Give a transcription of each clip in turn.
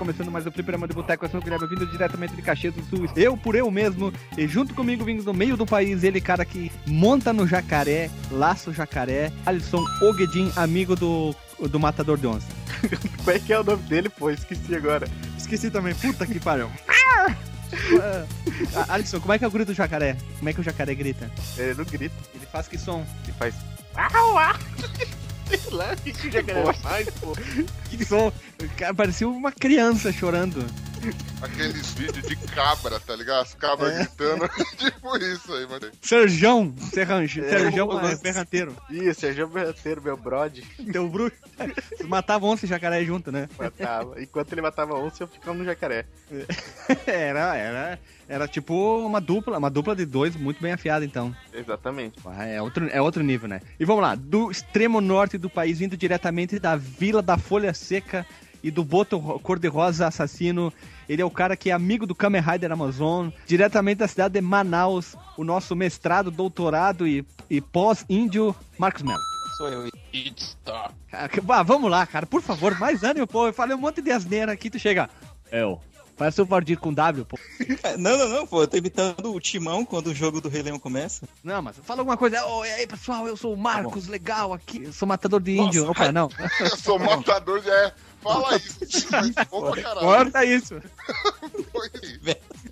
Começando mais o Fliperama de Boteco, eu sou o Guilherme, vindo diretamente de Caxias do Sul. Eu por eu mesmo, e junto comigo, vindo do meio do país, ele, cara que monta no jacaré, laça o jacaré, Alisson Ogedin, amigo do, do Matador de Onça. Como é que é o nome dele, pô? Esqueci agora. Esqueci também, puta que pariu. Ah, Alisson, como é que é o grito do jacaré? Como é que o jacaré grita? Ele não grita, Ele faz que som? ele faz. Sei lá, o que que o jacaré faz, pô? Que som? Cara, parecia uma criança chorando. Aqueles vídeos de cabra, tá ligado? As cabras É. gritando. tipo isso aí, mano. Serjão, Serranjo, É, Serjão é, berranteiro. Ih, Sérgio Berranteiro, meu brode, Teu bruxo. Vocês matavam onça e jacaré junto, né? matava. Enquanto ele matava onça, eu ficava no jacaré. Era, era, era tipo uma dupla, uma dupla de dois muito bem afiada, então. Exatamente. É outro, é outro nível, né? E vamos lá, do extremo norte do país, vindo diretamente da Vila da Folha Seca e do Boto Ro- Cor-de-Rosa Assassino. Ele é o cara que é amigo do Kamen Rider Amazon, diretamente da cidade de Manaus, o nosso mestrado, doutorado e, e pós-índio, Marcos Mello. Sou eu. It's. Ah, ah, vamos lá, cara, por favor, mais ânimo, pô. Eu falei um monte de asneira aqui, tu chega. Eu. Parece o Valdir com W, pô. Não, não, não, pô. Eu tô imitando o Timão quando o jogo do Rei Leão começa. Não, mas fala alguma coisa. Ô, e aí, pessoal, eu sou o Marcos, legal aqui. Eu sou matador de índio. Nossa, Opa, não. Eu sou matador de. É, fala isso. Corta isso. Foi.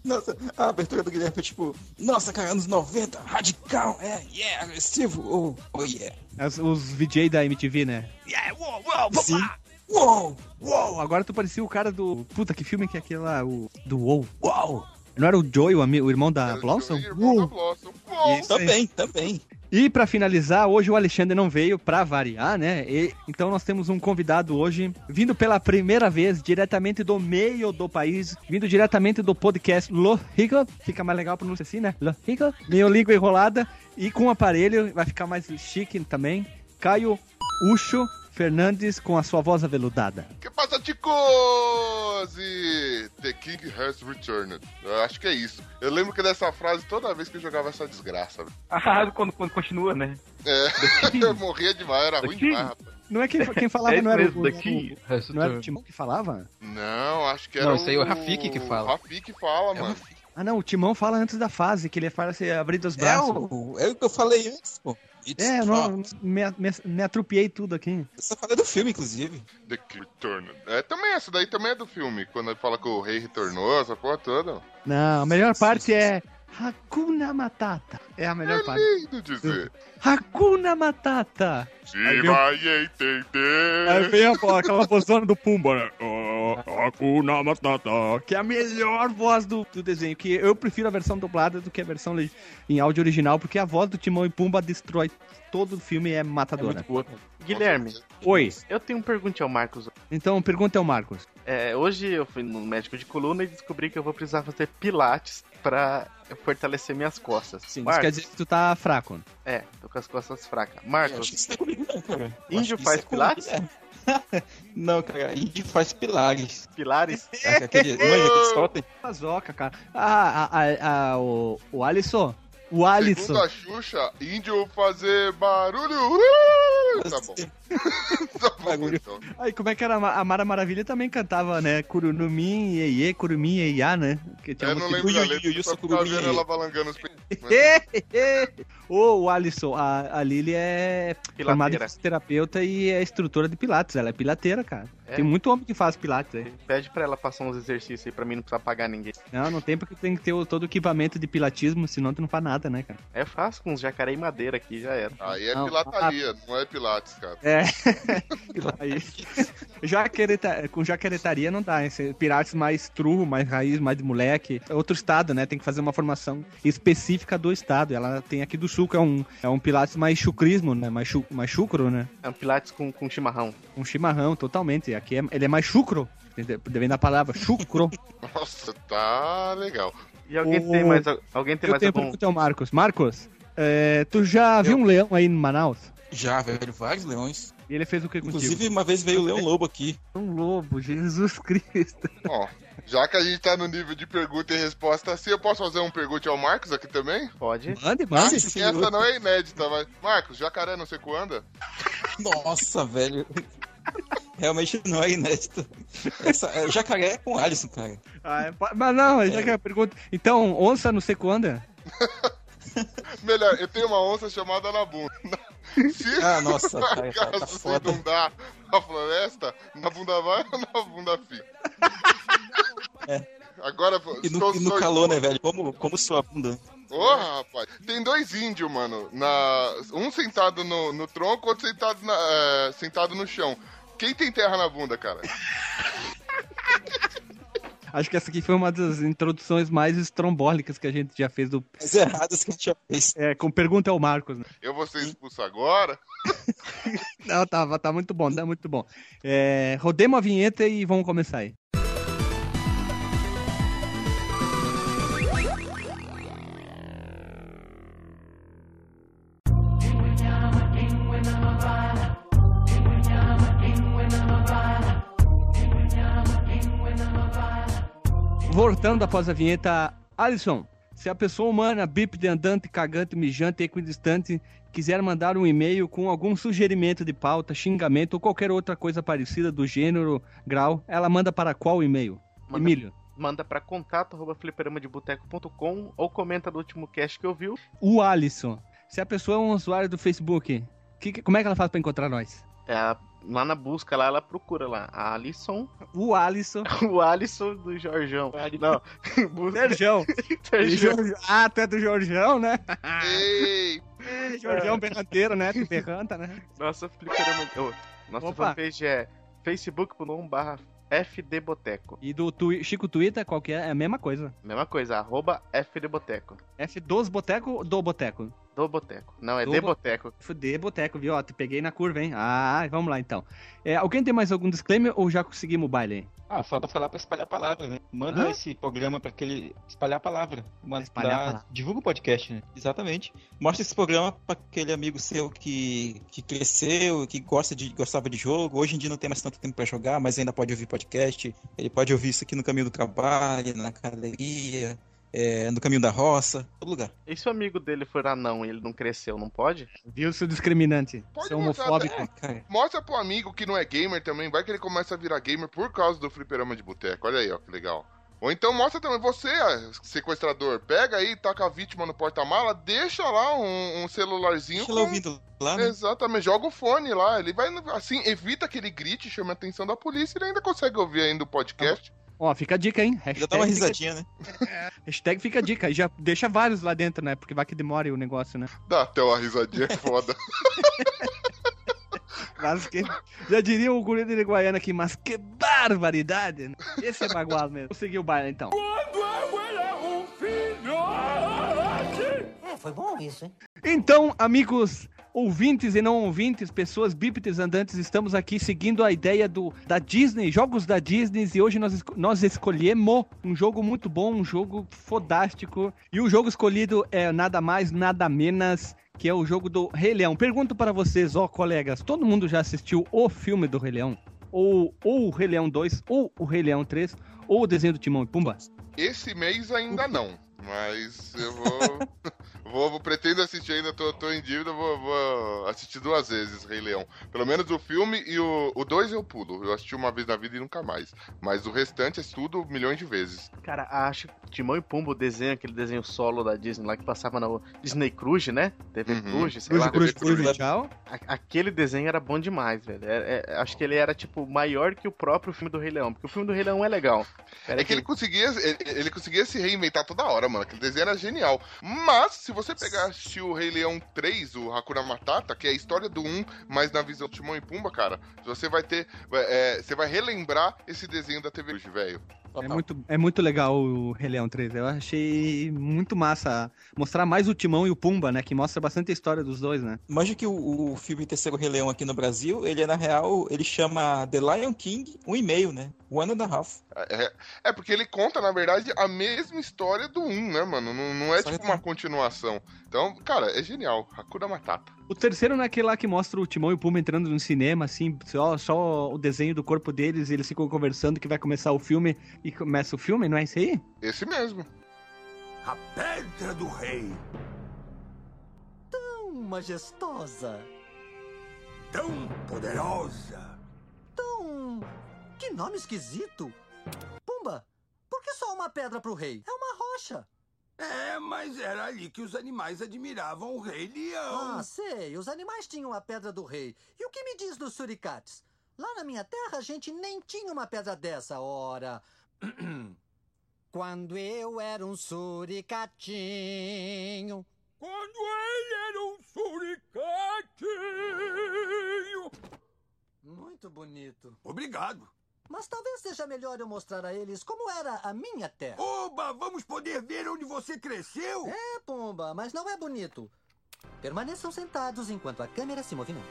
Nossa, a abertura do Guilherme é tipo, nossa, cara, anos 90, radical, é, yeah, agressivo, oh, oh yeah. Os, os VJ da MTV, né? Yeah, Sim. lá. Uou! Uou, agora tu parecia o cara do... Puta, que filme que é aquele lá? O... Do Uou. Uou. Não era o Joey, o, ami- o irmão da Era o Blossom? irmão da Uou. Blossom. Uou. Também, também. E pra finalizar, hoje o Alexandre não veio pra variar, né? E- então nós temos um convidado hoje, vindo pela primeira vez, diretamente do meio do país, vindo diretamente do podcast Lo Rico, fica mais legal a pronúncia assim, né? Lo Rico, meio língua enrolada, e com aparelho, vai ficar mais chique também. Caio Ucho Fernandes com a sua voz aveludada. Que passa, chicos? E The King has returned. Eu acho que é isso. Eu lembro que dessa frase toda vez que eu jogava essa desgraça. Ah, quando, quando continua, né? É, eu morria demais, era The ruim King. demais, rapaz. Não é quem, quem falava, É não era mesmo, o, daqui. o- Não era o Timão que falava? Não, acho que era Não, isso aí é o Rafik que fala. O Rafik fala, É o mano. Ah não, o Timão fala antes da fase, que ele fala assim, abrir os É braços. o, é o que eu falei antes, pô. It's É, não, me, me, me atropiei tudo aqui. Eu só falei do filme, inclusive. The King returned. É, também essa daí também é do filme. Quando ele fala que o rei retornou, essa porra toda. Não, a melhor Sim, parte sim, é Hakuna Matata. É a melhor É parte. lindo dizer. Hakuna Matata. Se Aí vai Aí entender. vem a, aquela postura do Pumba, né? Oh, Hakuna Matata. Que é a melhor voz do, do desenho. Que eu prefiro a versão dublada do que a versão em áudio original, porque a voz do Timão e Pumba destrói todo o filme é É matadora. muito boa. Guilherme, Oi, eu tenho um pergunte ao Marcos. então pergunta ao Marcos. É, hoje eu fui no médico de coluna e descobri que eu vou precisar fazer pilates pra fortalecer minhas costas. Sim, isso Marcos, quer dizer que tu tá fraco. É, tô com as costas fracas. Marcos, isso é Índio faz isso é comigo, pilates? é. não, cara, índio faz pilares. pilares? Aquele, manja, aquele. Pazoca, cara. Ah, a, a, a- o, o Alisson. O Alisson. Segundo a Xuxa, índio fazer barulho. Tá bom. Tá bom, então. Aí, como é que era? A Mara Maravilha também cantava, né? Curumim, Iê, Curumim, Iê, né? Que tinha Eu não lembro da letra, só ficava vendo ela balangando os. Ô, o Alisson, a, a Lili é formada em fisioterapeuta e é instrutora de pilates. Ela é pilateira, cara. É? Tem muito homem que faz pilates aí. Pede pra ela passar uns exercícios aí pra mim não precisar pagar ninguém. Não, não tem porque tem que ter o- todo o equipamento de pilatismo, senão tu não faz nada, né, cara? É fácil com uns jacaré e madeira aqui, já era. Aí é Não, pilataria, não é pilates, cara. É. Aí, jaquereta, com jaqueretaria não dá. Esse pilates mais true, mais raiz, mais de moleque. É outro estado, né? Tem que fazer uma formação específica do estado. Ela tem aqui do sul, que é um, é um pilates mais chucrismo, né? Mais, chu, mais chucro, né? É um pilates com, com chimarrão. Um chimarrão, totalmente. Aqui é, ele é mais chucro. Vem da palavra chucro. Nossa, tá legal. E alguém O- tem mais, alguém tem Eu mais tenho algum... pergunta ao Marcos. Marcos, é, tu já viu um leão aí em Manaus? Já, velho, vários leões. E ele fez o que contigo? Inclusive, uma vez veio o Leão Lobo aqui. Um lobo, Jesus Cristo. Ó, já que a gente tá no nível de pergunta e resposta assim, eu posso fazer um pergunte ao Marcos aqui também? Pode. Mande, mande. Que essa não é inédita, mas. Marcos, jacaré não sei quando anda? Nossa, velho. Realmente não é inédito. Essa, é jacaré com Alisson, cara. Ah, é, mas não, já que a pergunta. Então, onça não sei quando. é? Melhor, eu tenho uma onça chamada na bunda. Se Ah, nossa, tá, tá você foda. inundar a floresta, na bunda vai ou na bunda fica? É. Agora, E no, e no calor, né, velho? Como, como sua bunda. Porra, rapaz. Tem dois índios, mano. Na... Um sentado no, no tronco, outro sentado, na, é, sentado no chão. Quem tem terra na bunda, cara? Acho que essa aqui foi uma das introduções mais estrombólicas que a gente já fez do. As erradas que a gente já fez. É, com pergunta ao Marcos, né? Eu vou ser expulso agora? Não, tá, tá muito bom, tá muito bom. É, rodemos a vinheta e vamos começar aí. Voltando após a vinheta, Alisson, se a pessoa humana, bípede, andante, cagante, mijante, equidistante, quiser mandar um e-mail com algum sugerimento de pauta, xingamento ou qualquer outra coisa parecida do gênero, grau, ela manda para qual e-mail? Manda- Emílio. Manda pra contato arroba fliperamadebuteco.com ou comenta no último cast que ouviu. O Alisson. Se a pessoa é um usuário do Facebook, que- que- como é que ela faz para encontrar nós? É, lá na busca, lá ela procura lá. A Alisson. O Alisson. O Alisson do Jorjão. Não. Jorge- Ah, tu é do Jorjão, né? Ei! Jorjão berranteiro, né? Tu berranta, né? Nossa fliperama. oh, nossa Opa. fanpage é facebook.com.br fdboteco. E do twi- Chico Twitter, qual que é? É a mesma coisa. Mesma coisa, arroba fdboteco. F dos boteco ou do boteco? Do boteco. Não, é Do de bo- boteco. Fuder, boteco, viu? Ó, te peguei na curva, hein? Ah, vamos lá então. É, alguém tem mais algum disclaimer ou já conseguimos o baile? Ah, falta falar pra espalhar a palavra, né? Manda Hã? esse programa pra aquele espalhar a palavra. Manda, Espalhar a palavra. Divulga o podcast, né? Exatamente. Mostra esse programa pra aquele amigo seu que, que cresceu, que gosta de, gostava de jogo. Hoje em dia não tem mais tanto tempo pra jogar, mas ainda pode ouvir podcast. Ele pode ouvir isso aqui no caminho do trabalho, na academia, é, no caminho da roça, todo lugar. E se o amigo dele for anão e ele não cresceu, não pode? Viu, seu discriminante? Pode seu mostrar homofóbico. É. Mostra pro amigo que não é gamer também, vai que ele começa a virar gamer por causa do fliperama de boteco. Olha aí, ó, que legal. Ou então mostra também você, ah, sequestrador, pega aí, taca a vítima no porta-mala, deixa lá um, um celularzinho Deixa ela ouvindo lá, né? Exatamente, joga o fone lá, ele vai, assim, evita que ele grite, chame a atenção da polícia e ele ainda consegue ouvir ainda o podcast. Ó, fica a dica, hein? Já dá uma fica- risadinha, né? Hashtag fica a dica. E já deixa vários lá dentro, né? Porque vai que demore o negócio, né? Dá até uma risadinha é foda. Mas que... Já diria o guri de aqui, mas que barbaridade! né? Esse é bagual mesmo. Vou seguir o baile então. É, foi bom isso, hein? Então, amigos ouvintes e não ouvintes, pessoas bípedes andantes, estamos aqui seguindo a ideia do, da Disney, jogos da Disney, e hoje nós, nós escolhemos um jogo muito bom, um jogo fodástico. E o jogo escolhido é nada mais, nada menos que é o jogo do Rei Leão. Pergunto para vocês, ó colegas, todo mundo já assistiu o filme do Rei Leão? Ou, ou o Rei Leão 2, ou o Rei Leão 3, ou o desenho do Timão e Pumba? Esse mês ainda não, mas eu vou. vou, vou- pretendo assistir ainda, tô, tô em dívida, vou, vou assistir duas vezes Rei Leão. Pelo menos o filme e o, o dois eu pulo. Eu assisti uma vez na vida e nunca mais. Mas o restante é tudo milhões de vezes. Cara, acho que Timão e Pumba, o desenho, aquele desenho solo da Disney lá que passava na Disney Cruise, né? TV Uhum. Cruise, sei lá. cruz, cruz, cruz, tchau. A- Aquele desenho era bom demais, velho. É- é- acho que ele era, tipo, maior que o próprio filme do Rei Leão. Porque o filme do Rei Leão é legal. Era É que ele conseguia, ele, ele conseguia se reinventar toda hora, mano. Aquele desenho era genial. Mas, se você pegar assistir o Rei Leão 3, o Hakuna Matata, que é a história do 1, mas na visão do Timão e Pumba, cara, você vai ter. é, você vai relembrar esse desenho da TV hoje, velho. É muito, é muito legal o Rei Leão 3. Eu achei muito massa mostrar mais o Timão e o Pumba, né? Que mostra bastante a história dos dois, né? Manja que o, o filme Terceiro Rei Leão aqui no Brasil, ele é na real, ele chama The Lion King um e meio, né? One and a half. É, é porque ele conta, na verdade, a mesma história do 1, né, mano? Não, não é Só tipo que- uma continuação. Então, cara, é genial. Hakuna Matata. O terceiro não é aquele lá que mostra o Timão e o Pumba entrando no cinema, assim, só, só o desenho do corpo deles e eles ficam conversando que vai começar o filme e começa o filme, não é isso aí? Esse mesmo. A Pedra do Rei, Tão majestosa, tão poderosa, tão Que nome esquisito. Pumba, por que só uma pedra pro rei? É uma rocha. É, mas era ali que os animais admiravam o Rei Leão. Ah, sei. Os animais tinham a pedra do rei. E o que me diz dos suricates? Lá na minha terra, a gente nem tinha uma pedra dessa, ora. Quando eu era um suricatinho. Quando ele era um suricatinho. Muito bonito. Obrigado. Mas talvez seja melhor eu mostrar a eles como era a minha terra. Oba, vamos poder ver onde você cresceu? É, Pumba, mas não é bonito. Permaneçam sentados enquanto a câmera se movimenta.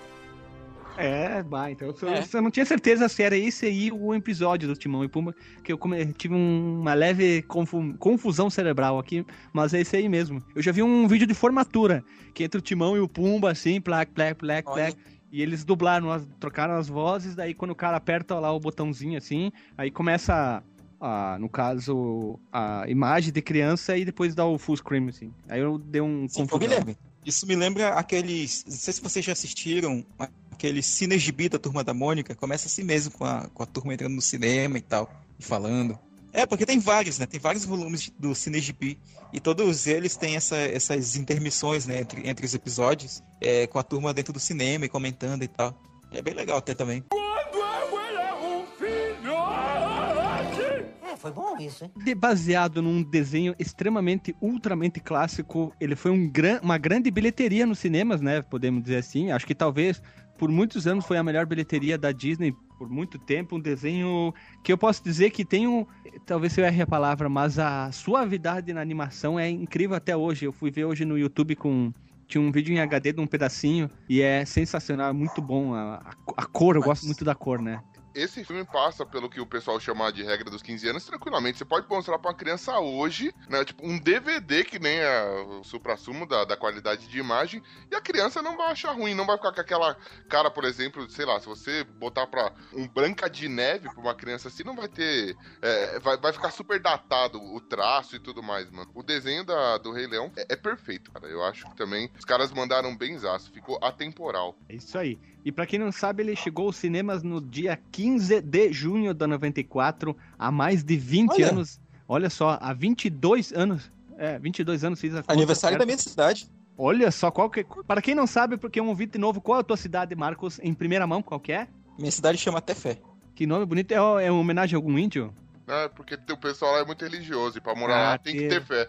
É, vai. Então eu, É. eu não tinha certeza se era esse aí o episódio do Timão e Pumba, que eu come- tive um- uma leve confu- confusão cerebral aqui, mas é esse aí mesmo. Eu já vi um vídeo de formatura, que entre o Timão e o Pumba, assim, plac, plac, plac, Olha. plac. E eles dublaram, as- trocaram as vozes, daí quando o cara aperta lá o botãozinho assim, aí começa a, a, no caso, a imagem de criança e depois dá o full screen, assim. Aí eu dei um Sim, confusão. Guilherme, isso me lembra aqueles. Não sei se vocês já assistiram aquele Cinegibi da Turma da Mônica. Começa assim mesmo, com a, com a turma entrando no cinema e tal, e falando. É, porque tem vários, né? Tem vários volumes do Cinegibi. E todos eles têm essa- essas intermissões, né? Entre, entre os episódios, é, com a turma dentro do cinema e comentando e tal. É bem legal ter também. Quando eu era um filhote. É, foi bom isso, hein? De- baseado num desenho extremamente, ultramente clássico. Ele foi um gran, uma grande bilheteria nos cinemas, né? Podemos dizer assim. Acho que talvez por muitos anos foi a melhor bilheteria da Disney por muito tempo. Um desenho que eu posso dizer que tem um. Talvez eu erre a palavra, mas a suavidade na animação é incrível até hoje. Eu fui ver hoje no YouTube com. Tinha um vídeo em HD de um pedacinho e é sensacional, é muito bom. A, a- a cor, eu gosto muito da cor, né? Esse filme passa pelo que o pessoal chama de regra dos 15 anos tranquilamente. Você pode mostrar pra uma criança hoje, né? Tipo, um DVD que nem é o supra-sumo da, da qualidade de imagem, e a criança não vai achar ruim, não vai ficar com aquela cara, por exemplo, sei lá, se você botar pra um Branca de Neve pra uma criança assim, não vai ter. é, vai, vai ficar super datado o traço e tudo mais, mano. O desenho da, do Rei Leão é, é perfeito, cara. Eu acho que também os caras mandaram bem zaço, ficou atemporal. É isso aí. E pra quem não sabe, ele chegou aos cinemas no dia 15 de junho de 94, há mais de 20 Olha. anos. Olha só, há 22 anos. É, 22 anos fiz a conta Aniversário da certa. minha cidade. Olha só, qual que... Para quem não sabe, porque é um ouvinte novo, qual é a tua cidade, Marcos? Em primeira mão, qual que é? Minha cidade chama até fé. Que nome bonito. É, é uma homenagem a algum índio? É, porque o pessoal lá é muito religioso, e pra morar Ah, lá tem que que- ter fé.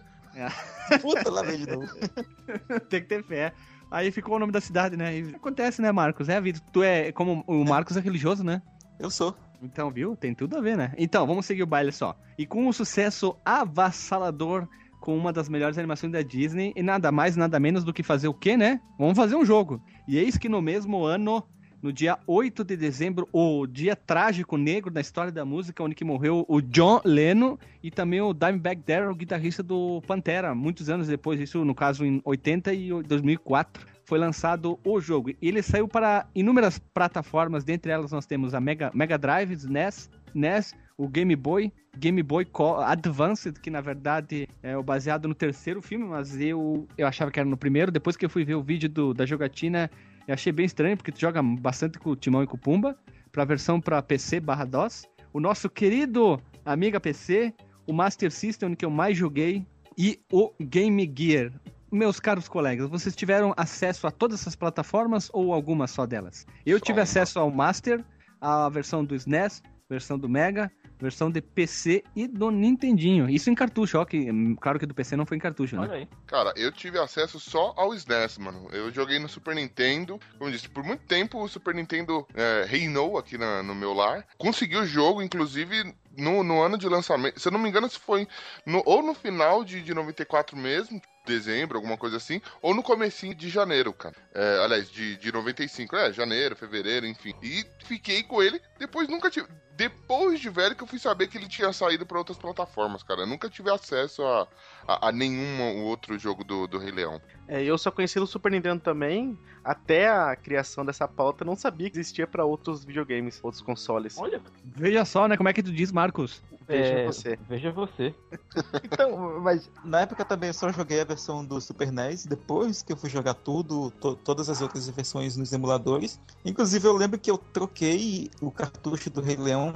Puta, lá vem de novo. Tem que ter fé. Aí ficou o nome da cidade, né? E acontece, né, Marcos? É a vida. Tu é... Como o Marcos é religioso, né? Eu sou. Então, viu? Tem tudo a ver, né? Então, vamos seguir o baile só. E com um sucesso avassalador com uma das melhores animações da Disney, e nada mais, nada menos do que fazer o quê, né? Vamos fazer um jogo. E eis que no mesmo ano, no dia 8 de dezembro, o dia trágico negro da história da música, onde que morreu o John Lennon e também o Dimebag Darrell, guitarrista do Pantera, muitos anos depois, isso no caso em 80 e 2004 foi lançado o jogo. E ele saiu para inúmeras plataformas, dentre elas nós temos a Mega, Mega Drive, NES, NES, o Game Boy, Game Boy Advanced, que na verdade é baseado no terceiro filme, mas eu, eu achava que era no primeiro. Depois que eu fui ver o vídeo do- da jogatina, eu achei bem estranho, porque tu joga bastante com o Timão e com o Pumba, para a versão para PC barra DOS. O nosso querido Amiga PC, o Master System, que eu mais joguei, e o Game Gear. Meus caros colegas, vocês tiveram acesso a todas essas plataformas ou alguma só delas? Eu Só tive uma. acesso ao Master, a versão do SNES, versão do Mega, versão de PC e do Nintendinho. Isso em cartucho, ó, que hum, claro que do PC não foi em cartucho, né? Olha aí. Cara, eu tive acesso só ao SNES, mano. Eu joguei no Super Nintendo. Como eu disse, por muito tempo o Super Nintendo é, reinou aqui na- no meu lar. Consegui o jogo, inclusive, no, no ano de lançamento. Se eu não me engano, se foi no- ou no final de, de 94 mesmo, dezembro, alguma coisa assim, ou no comecinho de janeiro, cara. É, aliás, de, de 95, é, janeiro, fevereiro, enfim. E fiquei com ele, depois nunca tive... Depois de velho que eu fui saber que ele tinha saído para outras plataformas, cara. Eu nunca tive acesso a, a, a nenhum outro jogo do, do Rei Leão. É, eu só conheci o Super Nintendo também, até a criação dessa pauta, não sabia que existia pra outros videogames, outros consoles. Olha, Veja só, né? Como é que tu diz, Marcos? Veja é, você. Veja você. Então, mas Na época também eu só joguei a versão do Super NES, depois que eu fui jogar tudo, to- todas as outras versões nos emuladores. Inclusive eu lembro que eu troquei o cartucho do Rei Leão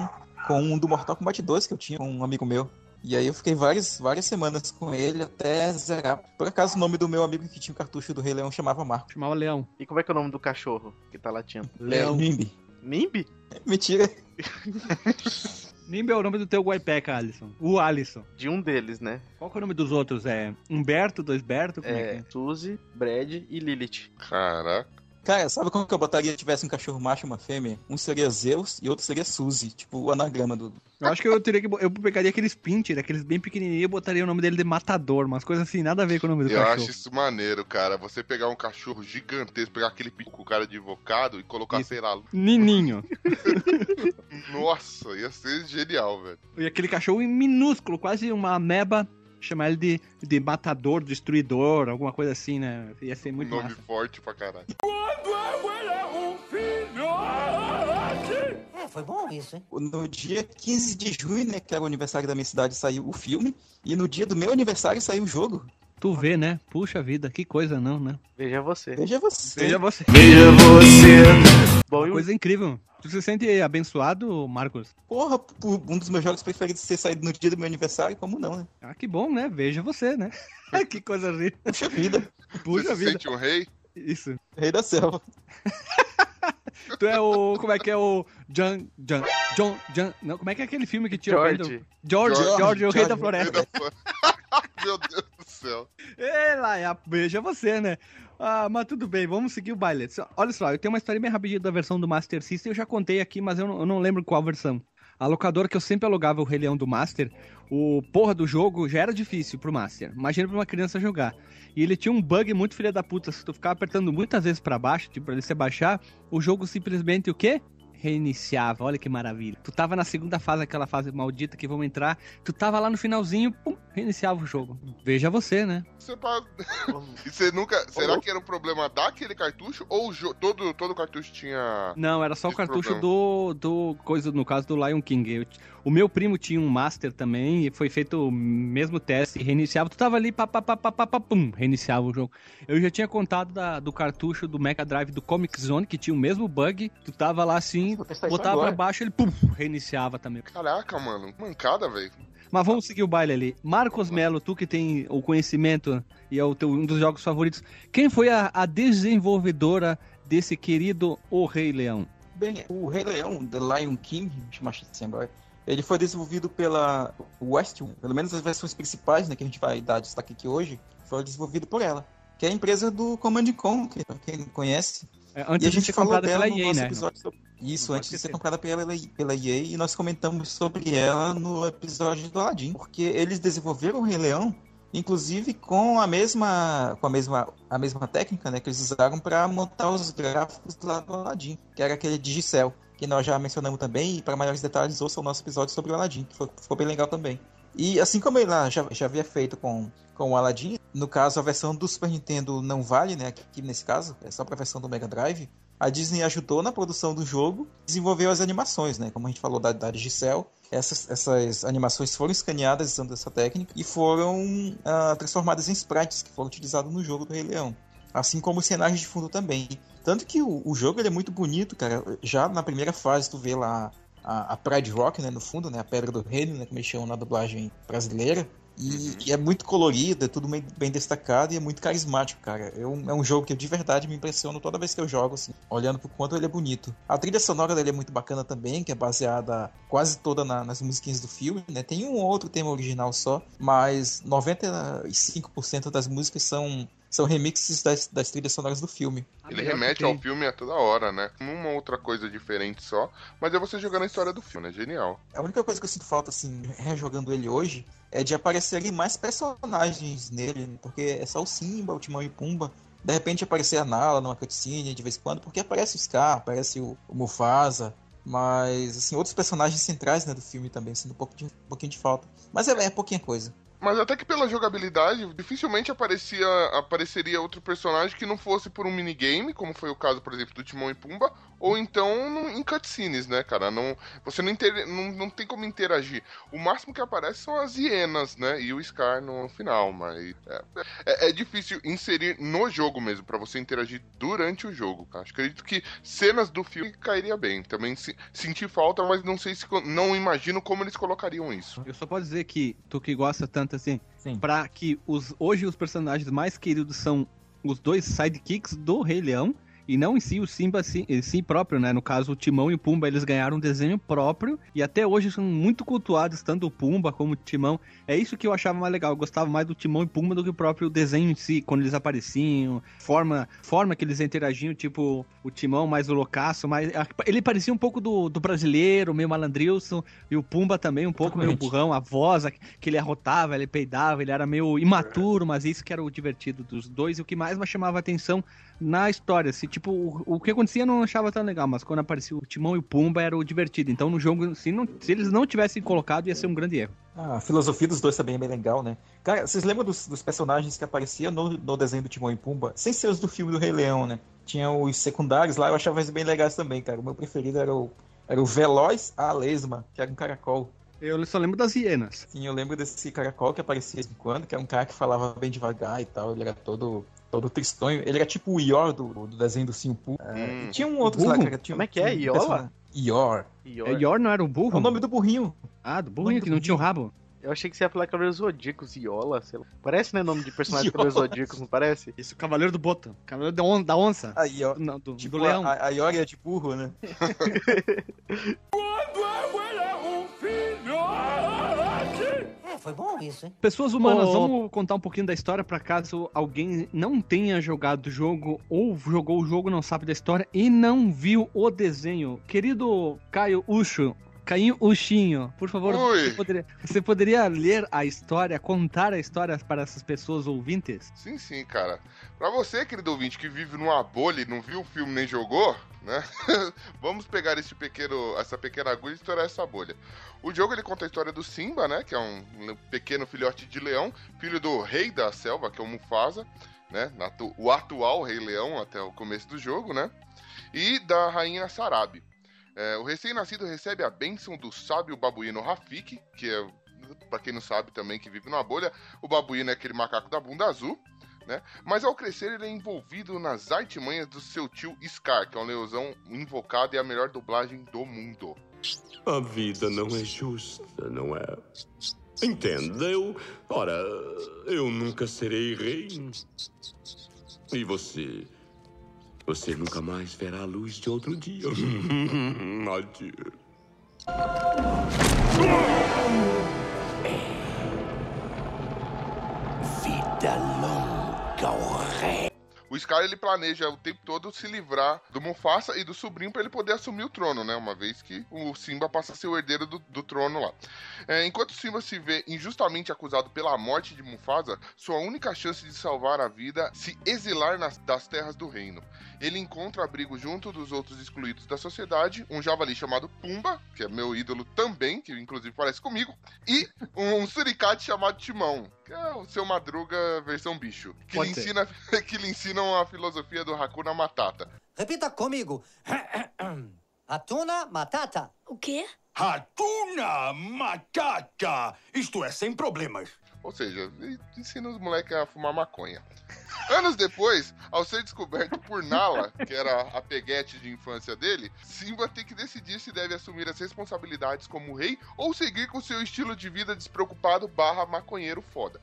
com um do Mortal Kombat 2 que eu tinha com um amigo meu. E aí eu fiquei várias, várias semanas com ele até zerar. Por acaso o nome do meu amigo que tinha o cartucho do Rei Leão chamava Marco. Chamava Leão. E como é que é o nome do cachorro que tá latindo? Leão. Nimbi. Nimbi? Mentira. Nimbe é o nome do teu Guaipeca, Alisson. O Alisson. De um deles, né? Qual que é o nome dos outros? É Humberto, Doisberto? Como é, É, que é? Suzy, Brad e Lilith. Caraca. Cara, sabe como que eu botaria se tivesse um cachorro macho e uma fêmea? Um seria Zeus e outro seria Suzy. Tipo o anagrama do. Eu acho que eu teria que. Eu pegaria aqueles pincher, aqueles bem pequenininhos, e botaria o nome dele de Matador, umas coisas assim, nada a ver com o nome do Eu cachorro. acho isso maneiro, cara. Você pegar um cachorro gigantesco, pegar aquele pico com cara de invocado e colocar, Isso. sei lá. Nininho. Nossa, ia ser genial, velho. E aquele cachorro minúsculo, quase uma ameba, chamar ele de, de matador, destruidor, alguma coisa assim, né? Ia ser muito nome massa. forte pra caralho. É, foi bom isso, hein? No dia 15 de junho, né, que era o aniversário da minha cidade, saiu o filme. E no dia do meu aniversário saiu o jogo. Tu vê, né? Puxa vida, que coisa não, né? Veja você. Veja você. Veja você. Bom, e o Coisa incrível. Tu se sente abençoado, Marcos? Porra, por um dos meus jogos preferidos ter saído no dia do meu aniversário, como não, né? Ah, que bom, né? Veja você, né? que coisa rica. Puxa vida. Puxa Você se vida. sente um rei? Isso. Rei da selva. Tu é o. Como é que é o. John. John. John. John. Não, como é que é aquele filme que tira o rei do- George. George, George, George, o rei da George, floresta. Rei da Meu Deus do céu. Ei, Laia, veja você, né? Ah, mas tudo bem, vamos seguir o baile. Olha só, eu tenho uma história bem rapidinha da versão do Master System, eu já contei aqui, mas eu não, eu não lembro qual versão. A locadora que eu sempre alugava o Rei Leão do Master, o porra do jogo já era difícil pro Master. Imagina pra uma criança jogar. E ele tinha um bug muito filha da puta, se tu ficava apertando muitas vezes pra baixo, tipo, pra ele se abaixar, o jogo simplesmente o quê? Reiniciava, olha que maravilha. Tu tava na segunda fase, aquela fase maldita que vamos entrar, tu tava lá no finalzinho, pum, reiniciava o jogo. Veja você, né? Você pa- E você nunca. Será que era um problema daquele cartucho? Ou o jo- todo, todo cartucho tinha. Não, era só o cartucho problema. do, do coisa, no caso do Lion King. Eu- o meu primo tinha um Master também e foi feito o mesmo teste, reiniciava. Tu tava ali, pá, pá, pá, pá, pá, pá, pum, reiniciava o jogo. Eu já tinha contado da- do cartucho do Mega Drive do Comic Zone, que tinha o mesmo bug. Tu tava lá assim, botava pra baixo, ele pum, reiniciava também. Caraca, mano. Mancada, velho. Mas vamos seguir o baile ali. Marcos Melo, tu que tem o conhecimento e é o teu, um dos jogos favoritos, quem foi a, a desenvolvedora desse querido O Rei Leão? Bem, o Rei Leão, The Lion King, chamar assim agora, ele foi desenvolvido pela Westwood, pelo menos as versões principais, né, que a gente vai dar destaque aqui hoje, foi desenvolvido por ela, que é a empresa do Command Conquer, quem conhece. É, e Antes a de gente ser falou dela no EA, nosso né? episódio sobre... Isso, antes de ser comprada pela, pela EA, e nós comentamos sobre ela no episódio do Aladdin, porque eles desenvolveram o Rei Leão, inclusive com a mesma com a mesma a mesma técnica, né, que eles usaram para montar os gráficos lá do Aladdin, que era aquele Digicel, que nós já mencionamos também, e para maiores detalhes ouça o nosso episódio sobre o Aladdin, que foi- ficou bem legal também. E assim como ele lá já, já havia feito com, com o Aladdin, no caso a versão do Super Nintendo não vale, né? Aqui nesse caso, é só para a versão do Mega Drive. A Disney ajudou na produção do jogo, desenvolveu as animações, né? Como a gente falou da, da Digicel, essas, essas animações foram escaneadas usando essa técnica e foram ah, transformadas em sprites que foram utilizados no jogo do Rei Leão. Assim como os cenários de fundo também. Tanto que o, o jogo é muito bonito, cara. Já na primeira fase tu vê lá a, a Pride Rock, né, no fundo, né, a Pedra do Reino, né, como eles chamam na dublagem brasileira. E, e é muito colorido, é tudo bem, bem destacado e é muito carismático, cara. É um, é um jogo que eu de verdade me impressiono toda vez que eu jogo, assim, olhando pro quanto ele é bonito. A trilha sonora dele é muito bacana também, que é baseada quase toda na- nas musiquinhas do filme, né? Tem um ou outro tema original só, mas 95% das músicas são, são remixes das, das trilhas sonoras do filme. Ele remete ao filme a toda hora, né? Uma outra coisa diferente só. Mas é você jogando a história do filme, é genial. A única coisa que eu sinto falta, assim, rejogando ele hoje, é de aparecerem mais personagens nele, né? porque é só o Simba, o Timão e o Pumba. De repente aparecer a Nala numa cutscene de vez em quando, porque aparece o Scar, aparece o, o Mufasa, mas, assim, outros personagens centrais né, do filme também, sinto um, pouco de, um pouquinho de falta. Mas é, é pouquinha coisa. Mas até que pela jogabilidade, dificilmente aparecia, apareceria outro personagem que não fosse por um minigame, como foi o caso, por exemplo, do Timão e Pumba, ou então no, em cutscenes, né, cara? Não, você não, inter, não, não tem como interagir. O máximo que aparece são as hienas, né? E o Scar no final, mas é, é, é difícil inserir no jogo mesmo, para você interagir durante o jogo, cara. Acredito que cenas do filme cairia bem. Também se, senti falta, mas não sei se não imagino como eles colocariam isso. Eu só posso dizer que tu que gosta tanto assim, Sim. pra que os, hoje os personagens mais queridos são os dois sidekicks do Rei Leão e não em si o Simba si, em si próprio, né? No caso, o Timão e o Pumba, eles ganharam um desenho próprio e até hoje são muito cultuados, tanto o Pumba como o Timão. É isso que eu achava mais legal. Eu gostava mais do Timão e Pumba do que o próprio desenho em si, quando eles apareciam, forma, forma que eles interagiam, tipo o Timão mais o loucaço, mas ele parecia um pouco do, do brasileiro, meio malandrilson, e o Pumba também um pouco meio burrão, a voz que ele arrotava, ele peidava, ele era meio imaturo, mas isso que era o divertido dos dois e o que mais me chamava a atenção na história. Se, tipo, o, o que acontecia eu não achava tão legal, mas quando aparecia o Timão e o Pumba era o divertido. Então no jogo, se, não, se eles não tivessem colocado, ia ser um grande erro. Ah, a filosofia dos dois também é bem legal, né? Cara, vocês lembram dos, dos personagens que apareciam no, no desenho do Timão e Pumba? Sem ser os do filme do Rei Leão, né? Tinha os secundários lá, eu achava eles bem legais também, cara. O meu preferido era o, era o Veloz a Lesma, que era um caracol. Eu só lembro das hienas. Sim, eu lembro desse caracol que aparecia de vez em quando, que era um cara que falava bem devagar e tal. Ele era todo, todo tristonho. Ele era tipo o Ior do, do desenho do Simpu. Hum. E tinha um outro lá, cara. Tinha, Como é que é? um Iola? Ior. Ior. É, Yor não era o É burro? o nome do burrinho. Ah, do burrinho que não tinha o rabo. Eu achei que você ia falar Cavaleiros Zodíacos, Iola, sei lá. Parece, né, nome de personagem de. Cavaleiros Zodíacos, não parece? Isso, o Cavaleiro do Boto. Cavaleiro da, on da onça. A Ior. Não, do, Tipo, do leão. a, a Ior é de burro, né? É, foi bom isso, hein? Pessoas humanas, Ô- vamos contar um pouquinho da história para caso alguém não tenha jogado o jogo ou jogou o jogo, não sabe da história e não viu o desenho. Querido Caio Ucho, Caio Uxinho, por favor, você poderia, você poderia ler a história, contar a história para essas pessoas ouvintes? Sim, sim, cara. Pra você, querido ouvinte, que vive numa bolha e não viu o filme nem jogou, né? Vamos pegar esse pequeno, essa pequena agulha e estourar essa bolha. O jogo ele conta a história do Simba, né? Que é um pequeno filhote de leão, filho do rei da selva, que é o Mufasa, né? O atual rei leão até o começo do jogo, né? E da rainha Sarabi. É, o recém-nascido recebe a bênção do sábio babuíno Rafik, que é, pra quem não sabe também, que vive numa bolha, o babuíno é aquele macaco da bunda azul, né? Mas ao crescer ele é envolvido nas artimanhas do seu tio Scar, que é um leozão invocado e a melhor dublagem do mundo. A vida não é justa, não é? Entenda, eu. Ora, eu nunca serei rei. E você. Você nunca mais verá a luz de outro dia. Adeus. Vida longa. O Scar ele planeja o tempo todo se livrar do Mufasa e do sobrinho para ele poder assumir o trono, né? Uma vez que o Simba passa a ser o herdeiro do, do trono lá. É, enquanto Simba se vê injustamente acusado pela morte de Mufasa, sua única chance de salvar a vida é se exilar nas, das terras do reino. Ele encontra abrigo junto dos outros excluídos da sociedade, um javali chamado Pumba, que é meu ídolo também, que inclusive parece comigo, e um suricate chamado Timão, que é o seu Madruga versão bicho, que lhe, ser. ensina, que lhe ensinam a filosofia do Hakuna Matata. Repita comigo. Atuna Matata. O quê? Ratuna Matata. Isto é, sem problemas. Ou seja, ensina os moleques a fumar maconha. Anos depois, ao ser descoberto por Nala, que era a peguete de infância dele, Simba tem que decidir se deve assumir as responsabilidades como rei ou seguir com seu estilo de vida despreocupado barra maconheiro foda.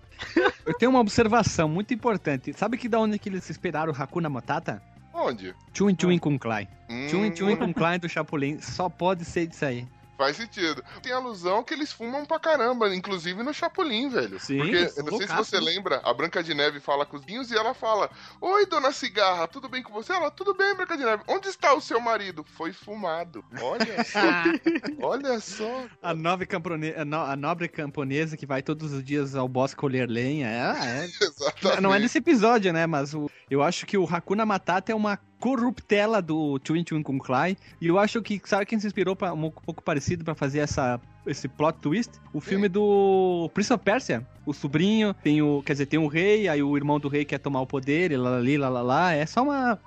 Eu tenho uma observação muito importante. Sabe que da onde que eles esperaram o Hakuna Matata? Onde? Chewin Chewin com Klein. Hum, Chewin Chewin com Klein do Chapolin. Só pode ser disso aí. Faz sentido. Tem alusão que eles fumam pra caramba, inclusive no Chapolin, velho. Sim, Porque, eu não sei se você lembra, a Branca de Neve fala com os vinhos e ela fala: Oi, dona Cigarra, tudo bem com você? Ela, tudo bem, Branca de Neve. Onde está o seu marido? Foi fumado. Olha só. olha só. A nobre, campone... a no- a nobre camponesa que vai todos os dias ao bosque colher lenha. É, é. Exatamente. Não é nesse episódio, né? Mas o... Eu acho que o Hakuna Matata é uma corruptela do Twin Twin Kung Cry. E eu acho que, sabe quem se inspirou pra, um pouco parecido pra fazer essa, esse plot twist? O filme do Prince of Persia. O sobrinho, tem o. Quer dizer, tem o rei, aí o irmão do rei quer tomar o poder, e lá, lá, lá, lá, lá. É só uma.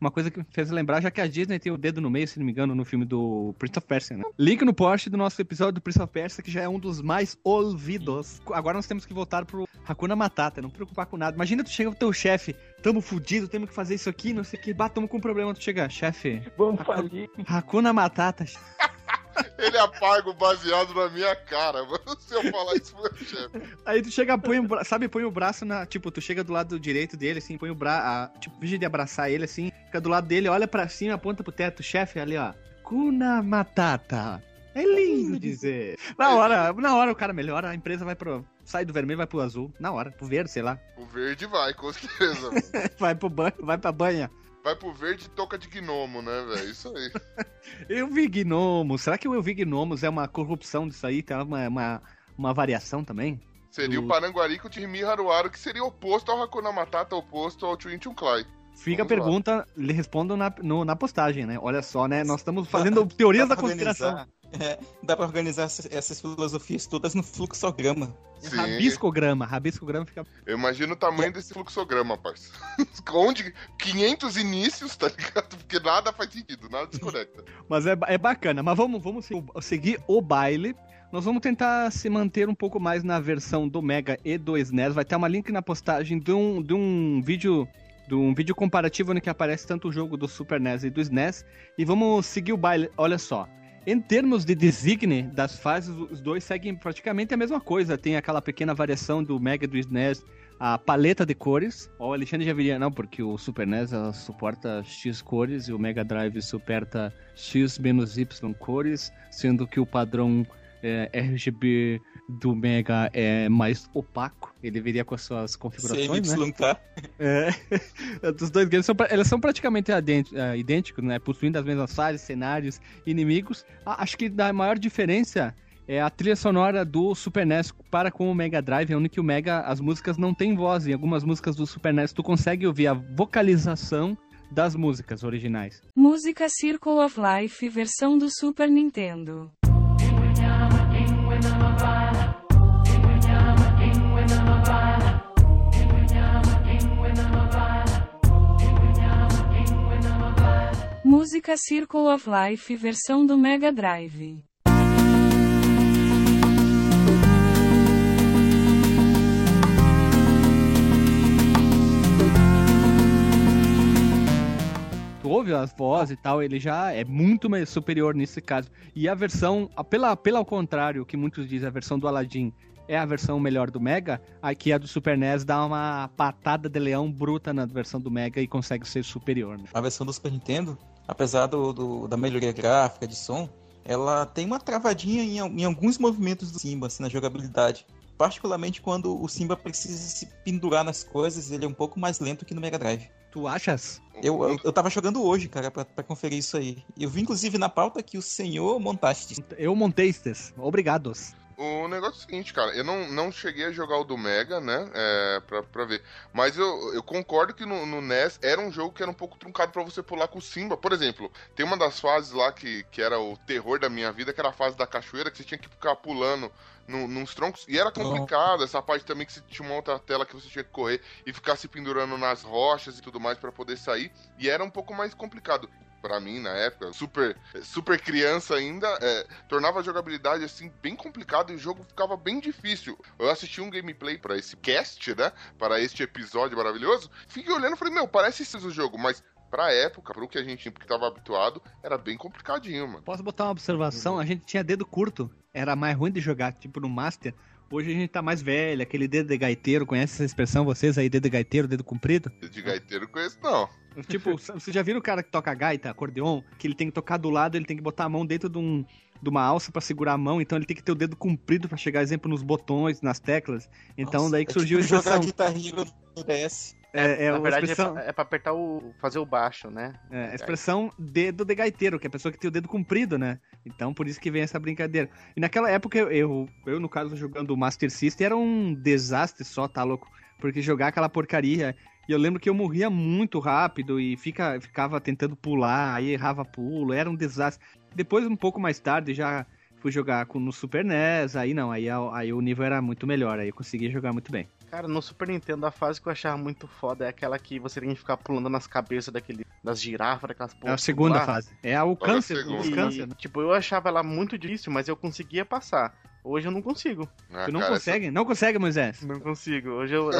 Uma coisa que me fez lembrar, já que a Disney tem o dedo no meio, se não me engano, no filme do Prince of Persia, né? Link no post do nosso episódio do Prince of Persia, que já é um dos mais ouvidos. Agora nós temos que voltar pro Hakuna Matata, não preocupar com nada. Imagina tu chega pro teu chefe, tamo fudido, temos que fazer isso aqui, não sei o que, bah, tamo com um problema, tu chega, chefe, Vamos fazer. Hakuna Matata. Ele apaga o baseado na minha cara, mano. Se eu falar isso pro meu chefe. Aí tu chega, põe o bra... sabe, põe o braço na, tipo, tu chega do lado direito dele, assim, põe o braço, tipo, finge de abraçar ele, assim, fica do lado dele, olha pra cima, aponta pro teto, chefe, ali, ó, Kuna Matata. É lindo dizer. Na hora, na hora o cara melhora, a empresa vai pro, sai do vermelho, vai pro azul, na hora, pro verde, sei lá. O verde vai, com certeza. Vai pro banho, vai pra banha. Vai pro verde e toca de gnomo, né, velho? Isso aí. Eu vi gnomos, será que o Eu vi gnomos é uma corrupção disso aí, tem uma, uma, uma variação também? Seria Do- o Paranguari com o Jimmy Haruaro, que seria oposto ao Hakuna Matata, oposto ao Twin Twin Clay. Fica a Vamos lá. pergunta, lhe respondo na, no- na postagem, né? Olha só, né? Nós estamos fazendo teorias da conspiração. É, dá pra organizar essas, filosofias todas no fluxograma. Sim. Rabiscograma, rabiscograma fica. Eu imagino o tamanho desse fluxograma, parça. Onde 500 inícios, tá ligado? Porque nada faz sentido, nada desconecta. Mas é, é bacana. Mas vamos, vamos se- seguir o baile. Nós vamos tentar se manter um pouco mais na versão do Mega e do SNES. Vai ter uma link na postagem de um, de um vídeo. De um vídeo comparativo no que aparece tanto o jogo do Super NES e do SNES. E vamos seguir o baile. Olha só. Em termos de designe das fases, os dois seguem praticamente a mesma coisa. Tem aquela pequena variação do Mega do SNES, a paleta de cores. O Alexandre já viria, não, porque o Super NES suporta X cores e o Mega Drive suporta X menos Y cores, sendo que o padrão é, RGB do Mega é mais opaco. Ele viria com as suas configurações, né? CMYK. É, dos dois games são, eles são praticamente idênticos, é, idênticos, né? Possuindo as mesmas fases, cenários, inimigos. Acho que a maior diferença é a trilha sonora do Super NES para com o Mega Drive, onde que o Mega, as músicas não têm voz. Em algumas músicas do Super NES tu consegue ouvir a vocalização das músicas originais. Música Circle of Life versão do Super Nintendo. Música Circle of Life versão do Mega Drive. tu ouve as vozes e tal, ele já é muito mais superior nesse caso. E a versão, pela, pela ao contrário, que muitos dizem, a versão do Aladdin é a versão melhor do Mega, aqui a do Super NES dá uma patada de leão bruta na versão do Mega e consegue ser superior. Né? A versão do Super Nintendo, apesar do, do- da melhoria gráfica de som, ela tem uma travadinha em, em alguns movimentos do Simba, assim, na jogabilidade. Particularmente quando o Simba precisa se pendurar nas coisas, ele é um pouco mais lento que no Mega Drive. Tu achas? Eu, eu, eu tava jogando hoje, cara, pra, pra conferir isso aí. Eu vi, inclusive, na pauta que o senhor montaste. Eu montei estes. Obrigados. O negócio é o seguinte, cara, eu não, não cheguei a jogar o do Mega, né? É, pra, pra ver. Mas eu, eu concordo que no, no NES era um jogo que era um pouco truncado pra você pular com o Simba. Por exemplo, tem uma das fases lá que, que era o terror da minha vida, que era a fase da cachoeira, que você tinha que ficar pulando no, nos troncos. E era complicado, essa parte também que você tinha uma outra tela que você tinha que correr e ficar se pendurando nas rochas e tudo mais pra poder sair. E era um pouco mais complicado. Pra mim, na época, super, super criança ainda, é, tornava a jogabilidade assim bem complicado e o jogo ficava bem difícil. Eu assisti um gameplay pra esse cast, né? Para este episódio maravilhoso. Fiquei olhando e falei, meu, parece esse o jogo, mas pra época, pro que a gente que tava habituado, era bem complicadinho, mano. Posso botar uma observação? A gente tinha dedo curto. Era mais ruim de jogar, tipo no Master. Hoje a gente tá mais velho, aquele dedo de gaiteiro. Conhece essa expressão vocês aí, dedo de gaiteiro, dedo comprido? De gaiteiro conheço, não. Tipo, vocês já viram o cara que toca gaita, acordeon? Que ele tem que tocar do lado, ele tem que botar a mão dentro de, um, de uma alça pra segurar a mão, então ele tem que ter o dedo comprido pra chegar, exemplo, nos botões, nas teclas. Então Nossa, daí que é surgiu tipo a jogar expressão. Guitar Hero no DS. É, é, Na verdade, é expressão, pra, é pra apertar o. fazer o baixo, né? é, a expressão dedo de gaiteiro, que é a pessoa que tem o dedo comprido, né? Então por isso que vem essa brincadeira. E naquela época, eu, eu, eu, no caso, jogando o Master System, era um desastre só, tá louco? Porque jogar aquela porcaria. E eu lembro que eu morria muito rápido e fica, ficava tentando pular, aí errava pulo, era um desastre. Depois, um pouco mais tarde, já fui jogar com, no Super NES, aí não, aí, aí o nível era muito melhor, aí eu conseguia jogar muito bem. Cara, no Super Nintendo a fase que eu achava muito foda é aquela que você tem que ficar pulando nas cabeças daquele, das girafas, daquelas É a porra segunda lá. fase. É o câncer, E, câncer. né? tipo, eu achava ela muito difícil, mas eu conseguia passar. Hoje eu não consigo. Ah, Tu não cara, consegue? Não consegue, Moisés? Não consigo. Hoje eu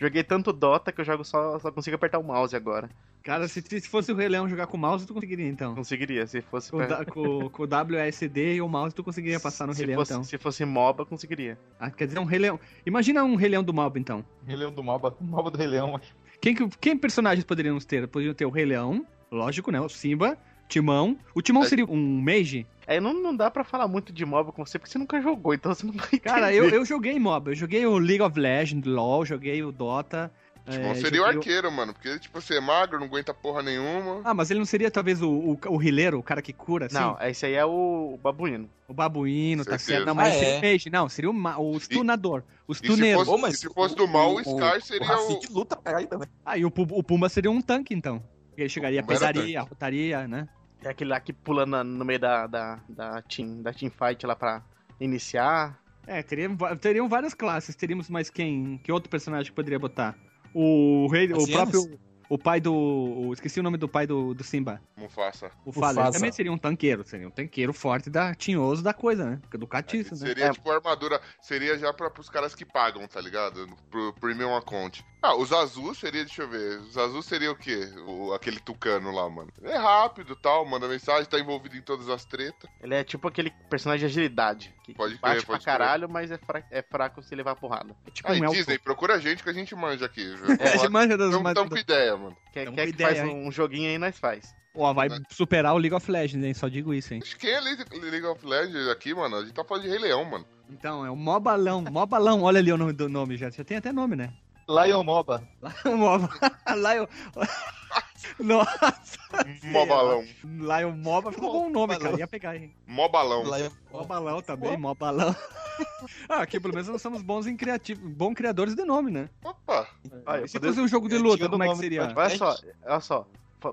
joguei tanto Dota que eu jogo só, só consigo apertar o mouse agora. Cara, se, se fosse o Rei Leão jogar com o mouse, tu conseguiria então. Conseguiria, se fosse. Com, o da- com, com o WASD e o mouse, tu conseguiria passar no Rei se, Leão fosse então. se fosse MOBA, conseguiria. Ah, quer dizer, um Rei Leão. Imagina um Rei Leão do MOBA então. Rei Leão do Moba, Moba do Rei Leão. Quem, que- quem personagens poderíamos ter? Poderiam ter o Rei Leão, lógico, né? O Simba, Timão. O Timão É. seria um mage? É, não, não dá pra falar muito de MOBA com você porque você nunca jogou, então você não vai Cara, entender. eu, eu joguei MOBA. Eu joguei o League of Legends, LoL, joguei o Dota. Tipo, é, seria o arqueiro, mano. Porque, tipo, você é magro, não aguenta porra nenhuma. Ah, mas ele não seria talvez o, o, o rileiro, o cara que cura, assim? Não, esse aí é o babuíno. O babuíno, tá certo. Não, mas Ah, seria é. o mage. Não, seria o, ma- o stunador. O E se stuneiro. fosse, Ô, mas e se fosse do mal, o, Scar O seria o. Rafik luta pra também. Ah, e o, o Pumba seria um tanque, então. Ele chegaria, pesaria, rotaria, né? É aquele lá que pula na- no meio da, da, da, team, da teamfight lá pra iniciar. É, teriam, teriam várias classes. Teríamos mais quem? Que outro personagem poderia botar? O rei, o hienas? próprio. O pai do. o- esqueci o nome do pai do, do Simba. Mufasa. O Fala. Mufasa. Também seria um tanqueiro. Seria um tanqueiro forte da tinhoso da coisa, né? Do catiço, né? Seria É. tipo armadura. Seria já pra, pros caras que pagam, tá ligado? Pro premium account. Ah, os azuis seria, deixa eu ver. Os azuis seria o quê? O, aquele tucano lá, mano. É rápido tal, manda mensagem, tá envolvido em todas as tretas. Ele é tipo aquele personagem de agilidade. Que Pode crer, bate pra pode crer. caralho, mas é, fra- é fraco se levar porrada. É tipo Aí, um elfo. Disney, procura a gente que a gente manja aqui. É, a gente manja das Estamos das- com ideia, mano. Quer, quer que ideia, faz hein? um joguinho aí, nós faz. Ó, vai superar o League of Legends, hein? Só digo isso, hein? Acho que Quem é League League of Legends aqui, mano? A gente tá falando de Rei Leão, mano. Então, é o mó balão, mó balão. Olha ali o nome do nome já. Já tem até nome, né? Lion Moba. Moba. Lá eu... Nossa. Mó balão. Lá o Moba ficou bom o nome, cara. Ia pegar, hein? Mó balão. Lion Mó balão também, mó balão. ah, aqui pelo menos nós somos bons em criativo, bons criadores de nome, né? Opa. Olha, E se fosse um jogo de luta, como é que seria? Olha só, olha só.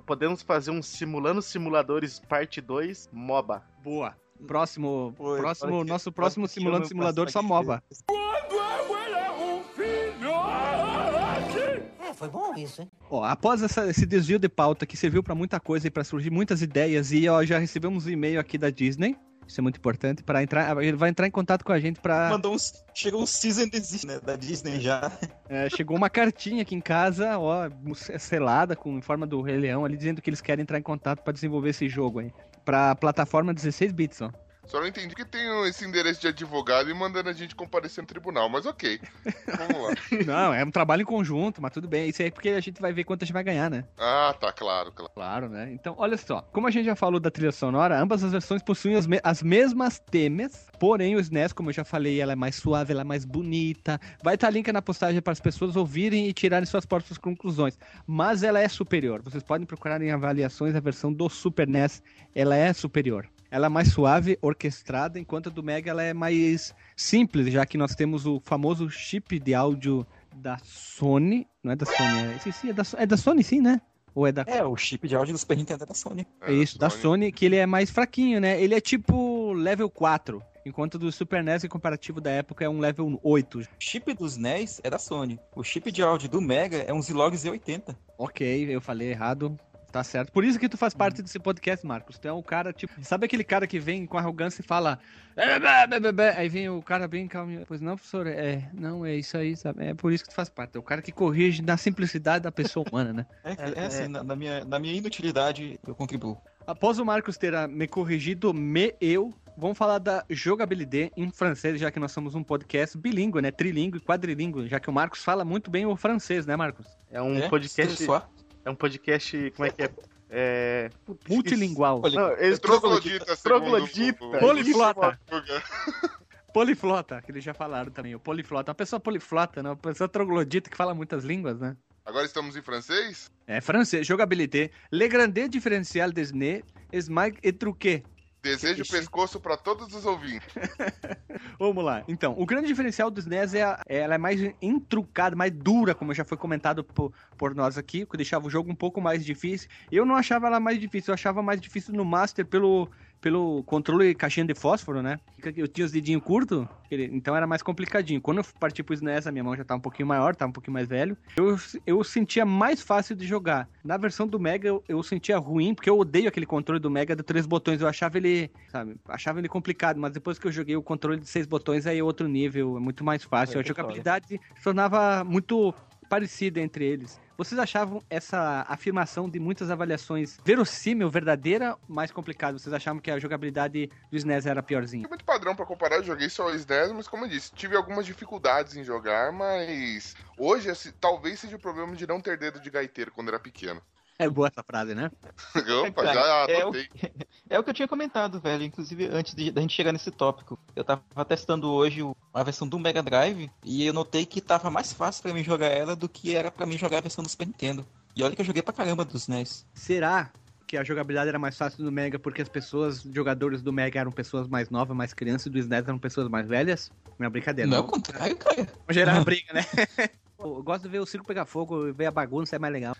Podemos fazer um Simulando Simuladores parte 2 MOBA. Boa. Próximo, Pô, próximo, nosso próximo simulando simulador só MOBA. É, foi bom isso, hein? Ó, após essa- esse desvio de pauta que serviu pra muita coisa e pra surgir muitas ideias e ó, já recebemos um e-mail aqui da Disney. Isso é muito importante para entrar, ele vai entrar em contato com a gente pra Mandou uns. Chegou um season desist, né? Da Disney já. É, chegou uma cartinha aqui em casa, ó, selada com em forma do Rei Leão ali dizendo que eles querem entrar em contato pra desenvolver esse jogo aí. Pra plataforma 16 bits, ó. Só não entendi que tem esse endereço de advogado e mandando a gente comparecer no tribunal, mas ok. Vamos lá. Não, é um trabalho em conjunto, mas tudo bem. Isso aí é porque a gente vai ver quanto a gente vai ganhar, né? Ah, tá, claro, claro. Claro, né? Então, olha só. Como a gente já falou da trilha sonora, ambas as versões possuem as, me- as mesmas temas, porém o SNES, como eu já falei, ela é mais suave, ela é mais bonita. Vai estar link na postagem para as pessoas ouvirem e tirarem suas próprias conclusões. Mas ela é superior. Vocês podem procurar em avaliações a versão do Super NES, ela é superior. Ela é mais suave, orquestrada, enquanto a do Mega ela é mais simples, já que nós temos o famoso chip de áudio da Sony. Não é da Sony, é, esqueci, é da, é da Sony sim, né? Ou é da É, o chip de áudio do Super Nintendo é da Sony. é isso, da Sony, que ele é mais fraquinho, né? Ele é tipo level 4, enquanto do Super NES, em comparativo da época, é um level 8. O chip dos NES é da Sony. O chip de áudio do Mega é um Zilog Z80. Ok, eu falei errado. Tá certo. Por isso que tu faz parte desse podcast, Marcos. Tu é um cara, tipo. Sabe aquele cara que vem com arrogância e fala. "É, bê, bê, bê, bê", Aí vem o cara bem calmo. Pois não, professor. É, não, é isso aí, sabe? É por isso que tu faz parte. É o cara que corrige na simplicidade da pessoa humana, né? É, é, É, assim, é. Na, na minha, na minha inutilidade eu contribuo. Após o Marcos ter ah, me corrigido, me eu, vamos falar da jogabilidade em francês, já que nós somos um podcast bilíngue, né? Trilingue e quadrilíngue, já que o Marcos fala muito bem o francês, né, Marcos? É um É, podcast. só. É um podcast. Como é que é? É. Multilingual. Não, eles Troglodita, segundo Troglodita. o- Poliflota. Poliflota, que eles já falaram também, o poliflota. Uma pessoa poliflota, né? Uma pessoa troglodita que fala muitas línguas, né? Agora estamos em francês? É francês, jogabilité. Le grande différentiel des nez, smag et truqué. Desejo pescoço pra todos os ouvintes. Vamos lá. Então, o grande diferencial do SNES é, a- ela é mais entrucada, mais dura, como já foi comentado por, por nós aqui, que deixava o jogo um pouco mais difícil. Eu não achava ela mais difícil, eu achava mais difícil no Master pelo, pelo controle caixinha de fósforo, né? Eu tinha os dedinhos curtos, então era mais complicadinho. Quando eu parti pro SNES, a minha mão já tá um pouquinho maior, tá um pouquinho mais velho. Eu, eu sentia mais fácil de jogar. Na versão do Mega, eu, eu sentia ruim, porque eu odeio aquele controle do Mega de três botões. Eu achava ele, sabe, achava ele complicado, mas depois que eu joguei o controle de seis botões, aí é outro nível, é muito mais fácil. É, a jogabilidade se tornava muito parecida entre eles. Vocês achavam essa afirmação de muitas avaliações verossímil, verdadeira, mais complicada? Vocês achavam que a jogabilidade do SNES era piorzinha? É muito padrão pra comparar, eu joguei só o SNES, mas como eu disse, tive algumas dificuldades em jogar, mas hoje assim, talvez seja o problema de não ter dedo de gaiteiro quando era pequeno. É boa essa frase, né? Opa, já é o-. É o que eu tinha comentado, velho. Inclusive, antes de, da gente chegar nesse tópico. Eu tava testando hoje a versão do Mega Drive e eu notei que tava mais fácil pra mim jogar ela do que era pra mim jogar a versão do Super Nintendo. E olha que eu joguei pra caramba dos NES. Será que a jogabilidade era mais fácil no Mega porque as pessoas, jogadores do Mega eram pessoas mais novas, mais crianças, e do SNES eram pessoas mais velhas? Não é brincadeira, Não é não. o contrário, cara. Vamos gerar uma briga, né? Eu gosto de ver o circo pegar fogo e ver a bagunça, é mais legal.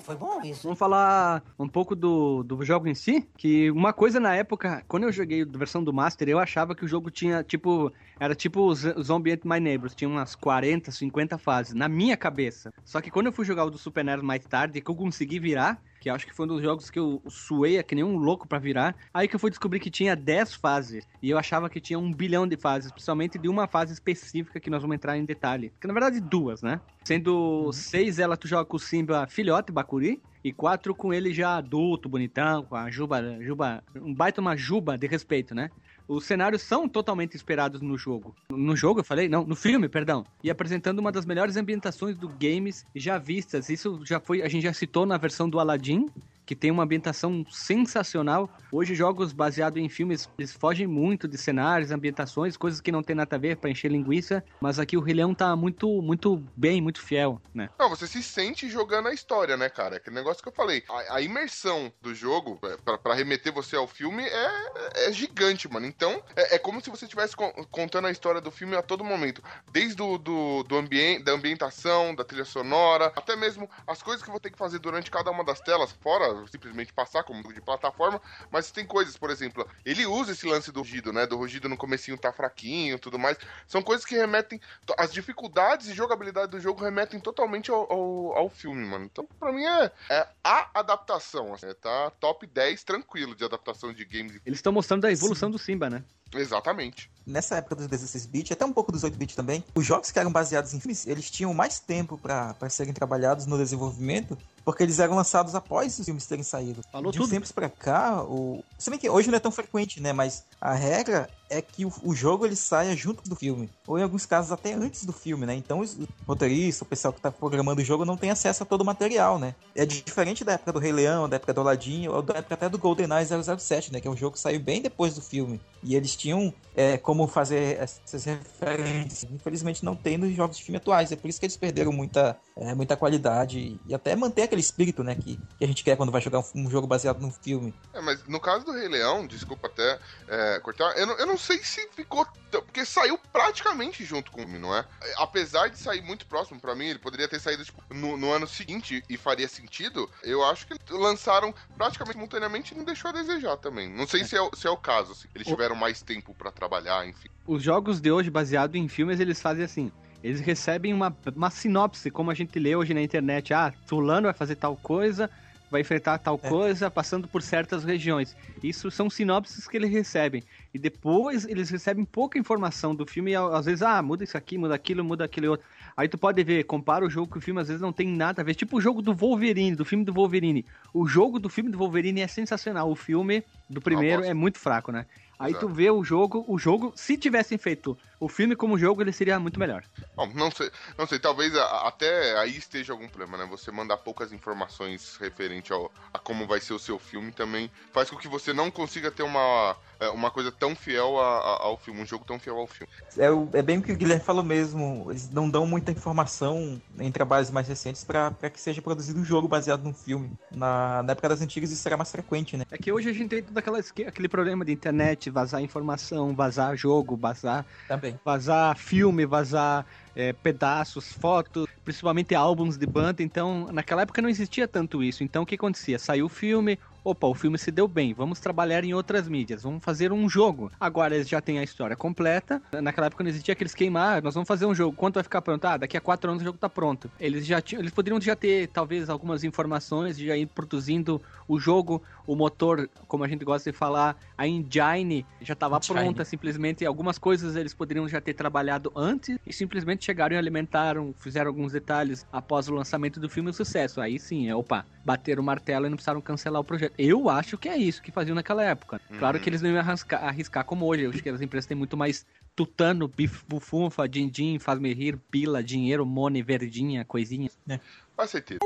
Foi bom isso. Vamos falar um pouco do, do jogo em si, que uma coisa na época, quando eu joguei a versão do Master, eu achava que o jogo tinha, tipo, era tipo Zombie Ant My Neighbors, tinha umas 40, 50 fases, na minha cabeça. Só que quando eu fui jogar o do Super NES mais tarde, que eu consegui virar, que acho que foi um dos jogos que eu suei que nem um louco pra virar, aí que eu fui descobrir que tinha 10 fases, e eu achava que tinha um bilhão de fases, principalmente de uma fase específica que nós vamos entrar em detalhe. Que na verdade duas, né? Sendo seis ela tu joga com o Simba filhote, Bakuri, e quatro com ele já adulto, bonitão, com a juba, juba, um baita uma juba de respeito, né? Os cenários são totalmente inspirados no jogo. No jogo, eu falei? Não, no filme, perdão. E apresentando uma das melhores ambientações do games já vistas. Isso já foi, a gente já citou na versão do Aladdin, que tem uma ambientação sensacional. Hoje jogos baseados em filmes, eles fogem muito de cenários, ambientações, coisas que não tem nada a ver para encher linguiça, mas aqui o Rei tá muito muito bem, muito fiel, né? Não, você se sente jogando a história, né, cara? Aquele negócio que eu falei. A, a imersão do jogo, é, pra remeter você ao filme, é, é gigante, mano. Então, é, é como se você estivesse con- contando a história do filme a todo momento. Desde o do, do ambiente, da ambientação, da trilha sonora, até mesmo as coisas que eu vou ter que fazer durante cada uma das telas, fora simplesmente passar como de plataforma, mas tem coisas, por exemplo, ele usa esse lance do rugido, né? Do rugido no comecinho tá fraquinho tudo mais. São coisas que remetem. As dificuldades e jogabilidade do jogo remetem totalmente ao, ao, ao filme, mano. Então, pra mim, é, é a adaptação. Assim, tá top 10 tranquilo de adaptação de games. Eles estão mostrando a evolução do Simba, né? Exatamente. Nessa época dos 16-bit, até um pouco dos 8-bit também, os jogos que eram baseados em filmes, eles tinham mais tempo pra serem trabalhados no desenvolvimento, porque eles eram lançados após os filmes terem saído. Falou de tudo. uns tempos pra cá, o... se bem que hoje não é tão frequente, né? Mas a regra é que o, o jogo ele saia junto do filme. Ou em alguns casos até antes do filme, né? Então os roteiristas, o pessoal que tá programando o jogo não tem acesso a todo o material, né? É diferente da época do Rei Leão, da época do Aladdin, ou da época até do GoldenEye 007, né? Que é um jogo que saiu bem depois do filme. E eles tinham é, como fazer essas referências. Infelizmente não tem nos jogos de filme atuais. É por isso que eles perderam muita, é, muita qualidade e até manter aquele espírito, né? Que, que a gente quer quando vai jogar um, um jogo baseado num filme. É, mas no caso do Rei Leão, desculpa até é, cortar, eu não, eu não sei se ficou. Porque saiu praticamente junto com o filme, não é? Apesar de sair muito próximo, pra mim, ele poderia ter saído tipo, no, no ano seguinte e faria sentido. Eu acho que lançaram praticamente simultaneamente e não deixou a desejar também. Não sei se é, o- se é o caso, se eles O- tiveram mais tempo pra trabalhar, enfim. Os jogos de hoje, baseados em filmes, eles fazem assim. Eles recebem uma, uma sinopse, como a gente lê hoje na internet. Ah, fulano vai fazer tal coisa, vai enfrentar tal É. coisa, passando por certas regiões. Isso são sinopses que eles recebem. E depois eles recebem pouca informação do filme e às vezes, ah, muda isso aqui, muda aquilo, muda aquele outro. Aí tu pode ver, compara o jogo com o filme, às vezes não tem nada a ver. Tipo o jogo do Wolverine, do filme do Wolverine. O jogo do filme do Wolverine é sensacional. O filme do primeiro é muito fraco, né? Aí Exato. tu vê o jogo, o jogo, se tivessem feito o filme como jogo, ele seria muito melhor. Bom, não sei, não sei, talvez a- até aí esteja algum problema, né? Você mandar poucas informações referente ao, a como vai ser o seu filme também faz com que você não consiga ter uma uma coisa tão fiel a- a- ao filme, um jogo tão fiel ao filme. É, o- é bem o que o Guilherme falou mesmo. Eles não dão muita informação em trabalhos mais recentes pra pra que seja produzido um jogo baseado num filme. Na, na época das antigas isso era mais frequente, né? É que hoje a gente tem todo aquela, aquele problema de internet, vazar informação, vazar jogo, vazar, Também. vazar filme, vazar é, pedaços, fotos, principalmente álbuns de banda. Então, naquela época não existia tanto isso. Então, o que acontecia? Saiu o filme, opa, o filme se deu bem, vamos trabalhar em outras mídias, vamos fazer um jogo. Agora eles já têm a história completa. Naquela época não existia aqueles queimar, ah, nós vamos fazer um jogo, quanto vai ficar pronto? Ah, daqui a quatro anos o jogo tá pronto. Eles já tinham, eles poderiam já ter talvez algumas informações, já ir produzindo o jogo, o motor, como a gente gosta de falar, a engine já estava pronta, simplesmente algumas coisas eles poderiam já ter trabalhado antes e simplesmente chegaram e alimentaram, fizeram alguns detalhes após o lançamento do filme e o sucesso. Aí sim, é, opa, bateram o martelo e não precisaram cancelar o projeto. Eu acho que é isso que faziam naquela época. Claro Uhum. que eles não iam arriscar, arriscar como hoje. Eu acho que as empresas têm muito mais tutano, bif, bufunfa, din-din, faz-me rir, pila, dinheiro, money, verdinha, coisinha. Faz sentido.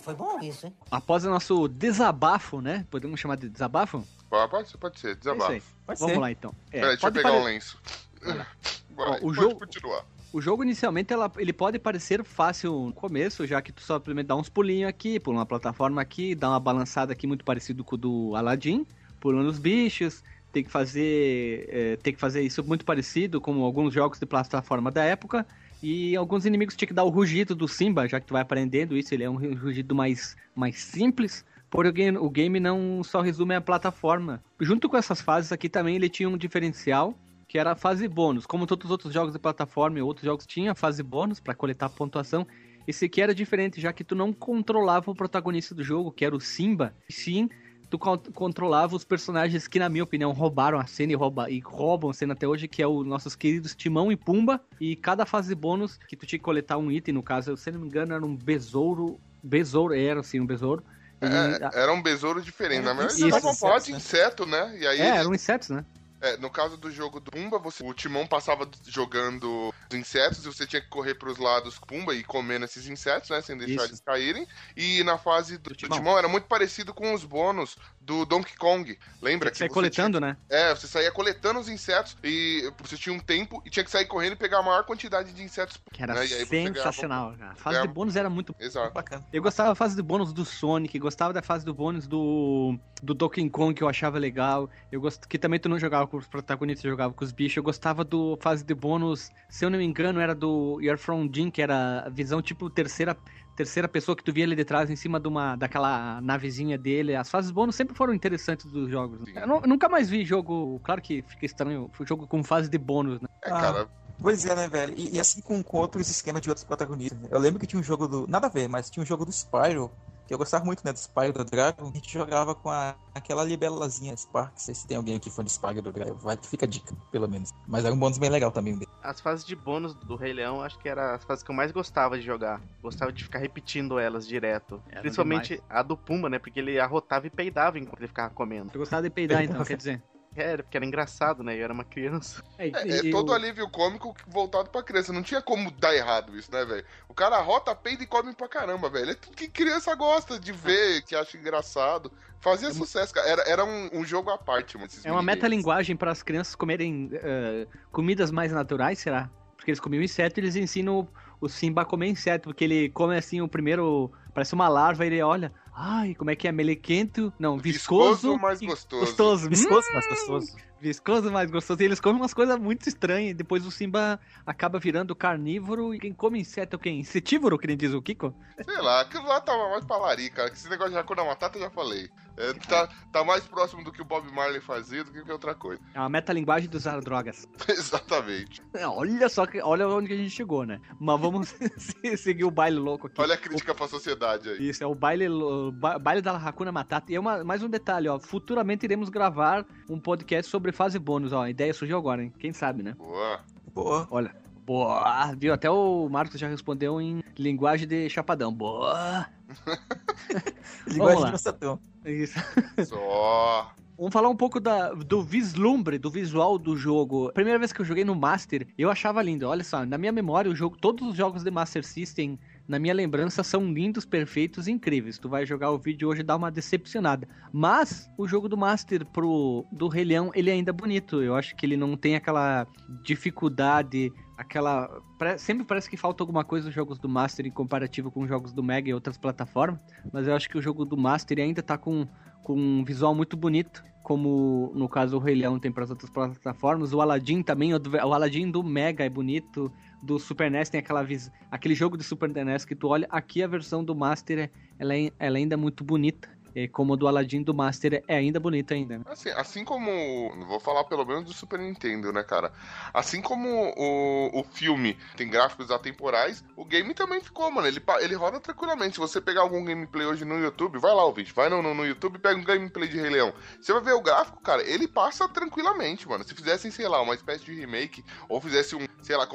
É, foi bom isso, hein? Após o nosso desabafo, né? Podemos chamar de desabafo? Pode, pode, pode ser, É desabafo. aí. Pode Vamos ser. lá então. É, Peraí, deixa eu pode pegar pare- um lenço. Ó, o pode jogo- continuar. O jogo inicialmente ela- ele pode parecer fácil no começo, já que tu só simplesmente dá uns pulinhos aqui, pula uma plataforma aqui, dá uma balançada aqui muito parecido com o do Aladdin, pulando os bichos, tem que fazer é, tem que fazer isso muito parecido com alguns jogos de plataforma da época. E alguns inimigos tinha que dar o rugido do Simba, já que tu vai aprendendo isso, ele é um rugido mais, mais simples. Porém, o game, não só resume a plataforma. Junto com essas fases aqui também ele tinha um diferencial, que era a fase bônus. Como todos os outros jogos de plataforma e outros jogos tinham fase bônus para coletar pontuação, esse aqui era diferente, já que tu não controlava o protagonista do jogo, que era o Simba, sim tu con- controlava os personagens que, na minha opinião, roubaram a cena e, rouba, e roubam a cena até hoje, que é os nossos queridos Timão e Pumba. E cada fase bônus, que tu tinha que coletar um item, no caso, se não me engano, era um besouro. Besouro, era assim, um besouro. Ele- É, era um besouro diferente. Na verdade, Isso. você dava um pó de Insetos, né? inseto, né? E aí, é, ele- eram insetos, né? É, no caso do jogo do Pumba, você, o Timão passava jogando os insetos e você tinha que correr pros lados com Pumba e comendo esses insetos, né? Sem deixar Isso. eles caírem. E na fase do, Do do Timão. Timão. era muito parecido com os bônus do Donkey Kong. Lembra? Tem que sair você coletando, né? tinha- é, você saía coletando os insetos e você tinha um tempo e tinha que sair correndo e pegar a maior quantidade de insetos. Que era né? Você ganhava- sensacional, cara. A fase ganhava- de bônus era muito Exato. Bacana. Eu gostava da fase do bônus do Sonic, gostava da fase do bônus do, do Donkey Kong, que eu achava legal. Eu gost... Que também tu não jogava com os protagonistas, jogava com os bichos. Eu gostava do fase de bônus, se eu não me engano, era do You're From Jim, que era a visão tipo terceira, terceira pessoa que tu via ali de trás, em cima de uma, daquela navezinha dele. As fases bônus sempre foram interessantes dos jogos. Sim. Eu, nu- nunca mais vi jogo, claro que fica estranho, jogo com fase de bônus, né? É, Ah. cara. Pois é, né, velho? E, e assim com, com outros esquemas de outros protagonistas. Eu lembro que tinha um jogo do. Nada a ver, mas tinha um jogo do Spyro. Que eu gostava muito, né? Do Spyro do Dragon. A gente jogava com a, aquela libelazinha Spark. Não sei se tem alguém aqui fã de Spyro do Dragon. Vai, fica a dica, pelo menos. Mas era um bônus bem legal também. dele. As fases de bônus do Rei Leão, acho que era as fases que eu mais gostava de jogar. Gostava de ficar repetindo elas direto. Eram Principalmente a do Pumba, né? Porque ele arrotava e peidava enquanto ele ficava comendo. Eu gostava de peidar, então, quer dizer. Era, porque era engraçado, né? Eu era uma criança. É, É, é todo eu- alívio cômico voltado pra criança. Não tinha como dar errado isso, né, velho? O cara rota, peida e come pra caramba, velho. É tudo que criança gosta de ver, que acha engraçado. Fazia sucesso, cara. Era, era um, um jogo à parte, mano. esses É uma metalinguagem para as crianças comerem eh, comidas mais naturais, será? Porque eles comiam inseto e eles ensinam o, o Simba a comer inseto, porque ele come assim o primeiro. Parece uma larva e ele olha. Ai, como é que é? Melequento? Não, viscoso. Viscoso, mas gostoso. Gostoso. Hum, Viscoso, mas gostoso. Viscoso, mais gostoso. E eles comem umas coisas muito estranhas. e Depois o Simba acaba virando carnívoro. E quem come inseto é o quê? Insetívoro, que nem diz o Kiko? Sei lá, aquilo lá tava mais pra larica, cara. Que esse negócio de Hakuna Matata eu já falei. É, tá, tá mais próximo do que o Bob Marley fazia do que qualquer outra coisa. É uma metalinguagem de usar drogas. Exatamente. É, Olha só, que, olha onde a gente chegou, né? Mas vamos se- seguir o baile louco aqui. Olha a crítica pra sociedade aí. Isso, é o baile, ba- baile da Hakuna Matata. E é uma, mais um detalhe, ó. Futuramente iremos gravar um podcast sobre fase bônus, ó. A ideia surgiu agora, hein? Quem sabe, né? Boa. Boa. Olha. Boa, viu? Até o Marcos já respondeu em linguagem de chapadão. Boa. Linguagem de Nostatão. Isso. Só. Vamos falar um pouco da, do vislumbre, do visual do jogo. A primeira vez que eu joguei no Master, eu achava lindo. Olha só, na minha memória, o jogo, todos os jogos de Master System, na minha lembrança, são lindos, perfeitos e incríveis. Tu vai jogar o vídeo hoje e dá uma decepcionada. Mas o jogo do Master pro do Rei Leão, ele é ainda bonito. Eu acho que ele não tem aquela dificuldade, aquela. Sempre parece que falta alguma coisa nos jogos do Master em comparativo com os jogos do Mega e outras plataformas. Mas eu acho que o jogo do Master ainda tá com, com um visual muito bonito. Como no caso o Rei Leão tem para as outras plataformas. O Aladdin também, o Aladdin do Mega é bonito. Do Super NES tem aquela aquele jogo do Super NES que tu olha. Aqui a versão do Master é, ela, é, ela ainda é muito bonita. É, como do Aladdin do Master é ainda bonita ainda. né? Assim, assim como. Vou falar pelo menos do Super Nintendo, né, cara? Assim como o, o filme tem gráficos atemporais, o game também ficou, mano. Ele, ele roda tranquilamente. Se você pegar algum gameplay hoje no YouTube, vai lá, ouvinte, vai no, no, no YouTube pega um gameplay de Rei Leão. Você vai ver o gráfico, cara, ele passa tranquilamente, mano. Se fizessem, sei lá, uma espécie de remake, ou fizesse um, sei lá,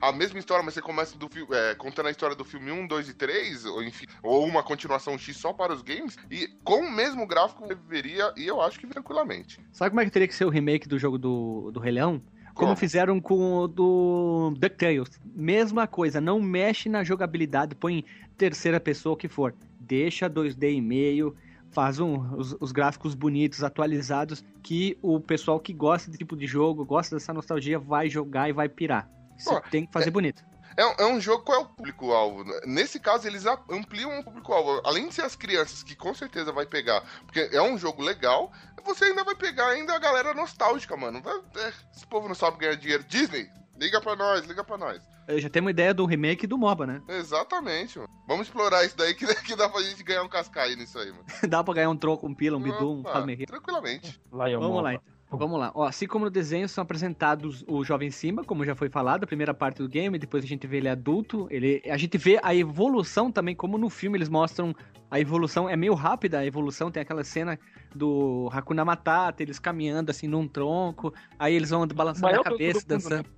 a mesma história, mas você começa do é, contando a história do filme 1, 2 e 3, ou enfim, ou uma continuação X só para os games, e com o mesmo gráfico viveria, e eu acho que tranquilamente. Sabe como é que teria que ser o remake do jogo do, do Rei Leão? Como Como? fizeram com o do DuckTales. Mesma coisa, não mexe na jogabilidade, põe terceira pessoa o que for. Deixa 2D e meio, faz um, os, os gráficos bonitos, atualizados, que o pessoal que gosta desse tipo de jogo, gosta dessa nostalgia, vai jogar e vai pirar. Você Pô, tem que fazer bonito. É, um- é um jogo, qual é o público-alvo? Nesse caso, eles ampliam o público-alvo. Além de ser as crianças, que com certeza vai pegar, porque é um jogo legal, você ainda vai pegar ainda a galera nostálgica, mano. Vai- é, esse povo não sabe ganhar dinheiro. Disney, liga pra nós, liga pra nós. Eu já tenho uma ideia do remake do MOBA, né? Exatamente, mano. Vamos explorar isso daí, que, que dá pra gente ganhar um cascaio nisso aí, mano. Dá pra ganhar um troco, um pila, um bidum, um palmeirinho. Tranquilamente. Vamos lá, então. Vamos lá. Ó, assim como no desenho são apresentados o jovem Simba, como já foi falado, a primeira parte do game, depois a gente vê ele adulto, ele, a gente vê a evolução também, como no filme eles mostram a evolução, é meio rápida a evolução, tem aquela cena do Hakuna Matata, eles caminhando assim num tronco, aí eles vão balançando a cabeça, dançando.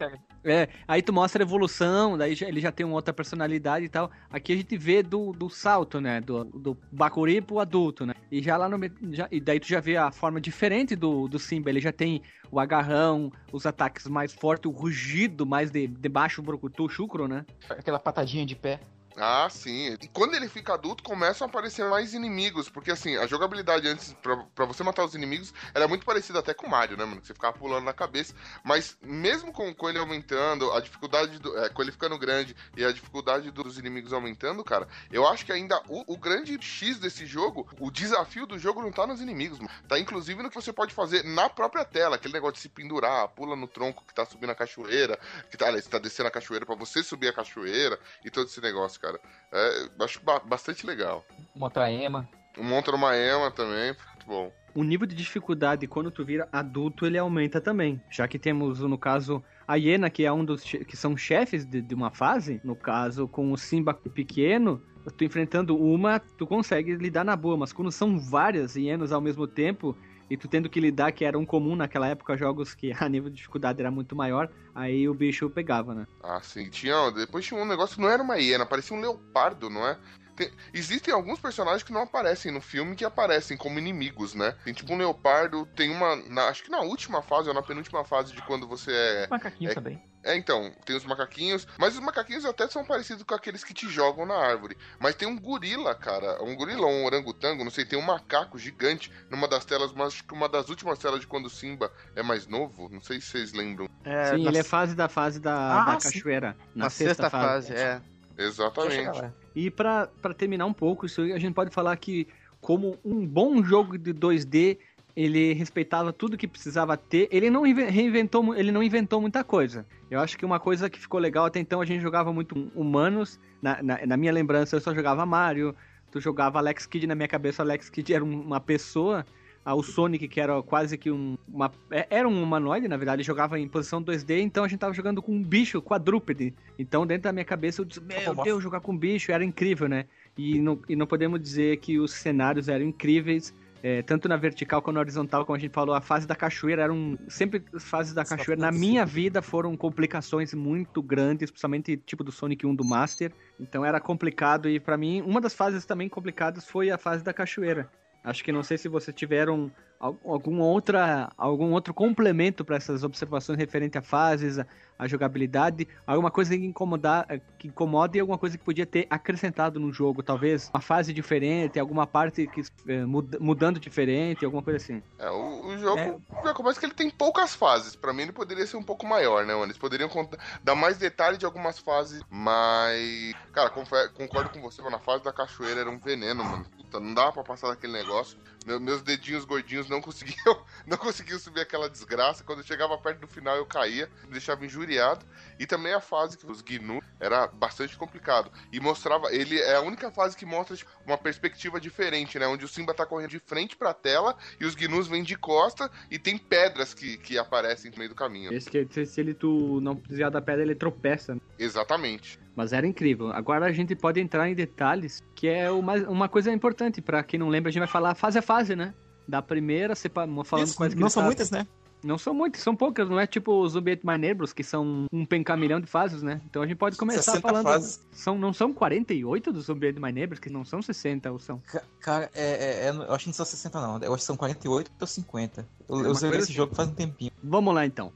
É, aí tu mostra a evolução, daí já- ele já tem uma outra personalidade e tal. Aqui a gente vê do, do salto, né? Do, do Bakuri pro adulto, né? E já lá no. Já, e daí tu já vê a forma diferente do, do Simba. Ele já tem o agarrão, os ataques mais fortes, o rugido mais de, de baixo, o brucutu, chucro, né? Aquela patadinha de pé. Ah, sim. E quando ele fica adulto, começam a aparecer mais inimigos. Porque, assim, a jogabilidade antes, pra você matar os inimigos, era muito parecida até com o Mario, né, mano? Que você ficava pulando na cabeça. Mas, mesmo com, com ele aumentando, a dificuldade, do, é, com ele ficando grande e a dificuldade dos inimigos aumentando, cara, eu acho que ainda o, o grande X desse jogo, o desafio do jogo não tá nos inimigos, mano. Tá inclusive no que você pode fazer na própria tela. Aquele negócio de se pendurar, pula no tronco que tá subindo a cachoeira, que tá, aliás, tá descendo a cachoeira pra você subir a cachoeira e todo esse negócio, cara. É, acho ba- bastante legal. Monta ema. Monta numa Ema também, muito bom. O nível de dificuldade quando tu vira adulto ele aumenta também. Já que temos, no caso, a Hiena, que é um dos que são chefes de, de uma fase. No caso, com o Simba pequeno, tu enfrentando uma, tu consegue lidar na boa. Mas quando são várias hienas ao mesmo tempo, e tu tendo que lidar, que era um comum naquela época, jogos que a nível de dificuldade era muito maior, aí o bicho pegava, né? Ah, sim. Tinha, depois tinha um negócio, não era uma hiena, parecia um leopardo, não é? Tem- existem alguns personagens que não aparecem no filme que aparecem como inimigos, né? Tem tipo um leopardo, tem uma. na- acho que na última fase ou na penúltima fase de quando você é. Macaquinho É- também. É, então, tem os macaquinhos, mas os macaquinhos até são parecidos com aqueles que te jogam na árvore. Mas tem um gorila, cara, um gorila, um orangotango, não sei, tem um macaco gigante numa das telas, mas acho que uma das últimas telas de quando o Simba é mais novo, não sei se vocês lembram. É, Sim, na, ele é fase da fase da, Ah, da sim. cachoeira. na sexta, fase, é. Exatamente. E pra terminar um pouco, isso aí, a gente pode falar que, como um bom jogo de 2D, ele respeitava tudo que precisava ter. Ele não inve- reinventou, ele não inventou muita coisa. Eu acho que uma coisa que ficou legal até então, a gente jogava muito humanos. Na, na, na minha lembrança, eu só jogava Mario. Tu jogava Alex Kidd na minha cabeça, Alex Kidd era um- uma pessoa. Ah, o Sonic, que era quase que um. Uma, é- era um humanoide, na verdade, jogava em posição 2D, então a gente tava jogando com um bicho quadrúpede. Então, dentro da minha cabeça, eu disse: Meu bom. Deus, jogar com bicho era incrível, né? E não, e não podemos dizer que os cenários eram incríveis. É, tanto na vertical quanto na horizontal, como a gente falou, a fase da cachoeira eram. Sempre as fases da cachoeira, na minha vida, foram complicações muito grandes, principalmente tipo do Sonic 1 do Master. Então era complicado, e pra mim, uma das fases também complicadas foi a fase da cachoeira. Acho que não sei se vocês tiveram al- algum, outra, algum outro complemento para essas observações referente a fases, a, a jogabilidade, alguma coisa que, incomodar, eh, que incomoda e alguma coisa que podia ter acrescentado no jogo, talvez uma fase diferente, alguma parte que muda- mudando diferente, alguma coisa assim. É, o, o jogo É. já começa que ele tem poucas fases. Pra mim, ele poderia ser um pouco maior, né, mano? Eles poderiam contar- dar mais detalhe de algumas fases, mas. Cara, confe- concordo com você, mano. A fase da cachoeira era um veneno, mano. Puta, não dava pra passar daquele negócio. Meu- meus dedinhos gordinhos não conseguiam, não conseguiam subir aquela desgraça. Quando eu chegava perto do final, eu caía, me deixava injuriado. E também a fase que os Gnu era bastante complicado. E mostrava. Ele é a única fase que mostra tipo, uma perspectiva diferente, né? Onde o Simba tá correndo de frente pra tela e os Gnus vêm de costa e tem pedras que, que aparecem no meio do caminho. Esse que se, se ele tu não desviar da pedra, ele tropeça. né? Exatamente. Mas era incrível. Agora a gente pode entrar em detalhes, que é uma, uma coisa importante. Pra quem não lembra, a gente vai falar fase a fase, né? Da primeira, falando Isso, quais que não são muitas, né? Não são muitas, são poucas, não é tipo os Zumbi My Neighbors, que são um pencamilhão de fases, né? Então a gente pode começar 60 falando. fases. São, não são 48 dos Zumbi My Neighbors, que não são 60, ou são. Ca- Cara, é, é- é- eu acho que não são 60 não, eu acho que são 48 ou 50. Eu, É eu coisa esse jogo faz um tempinho. Vamos lá então.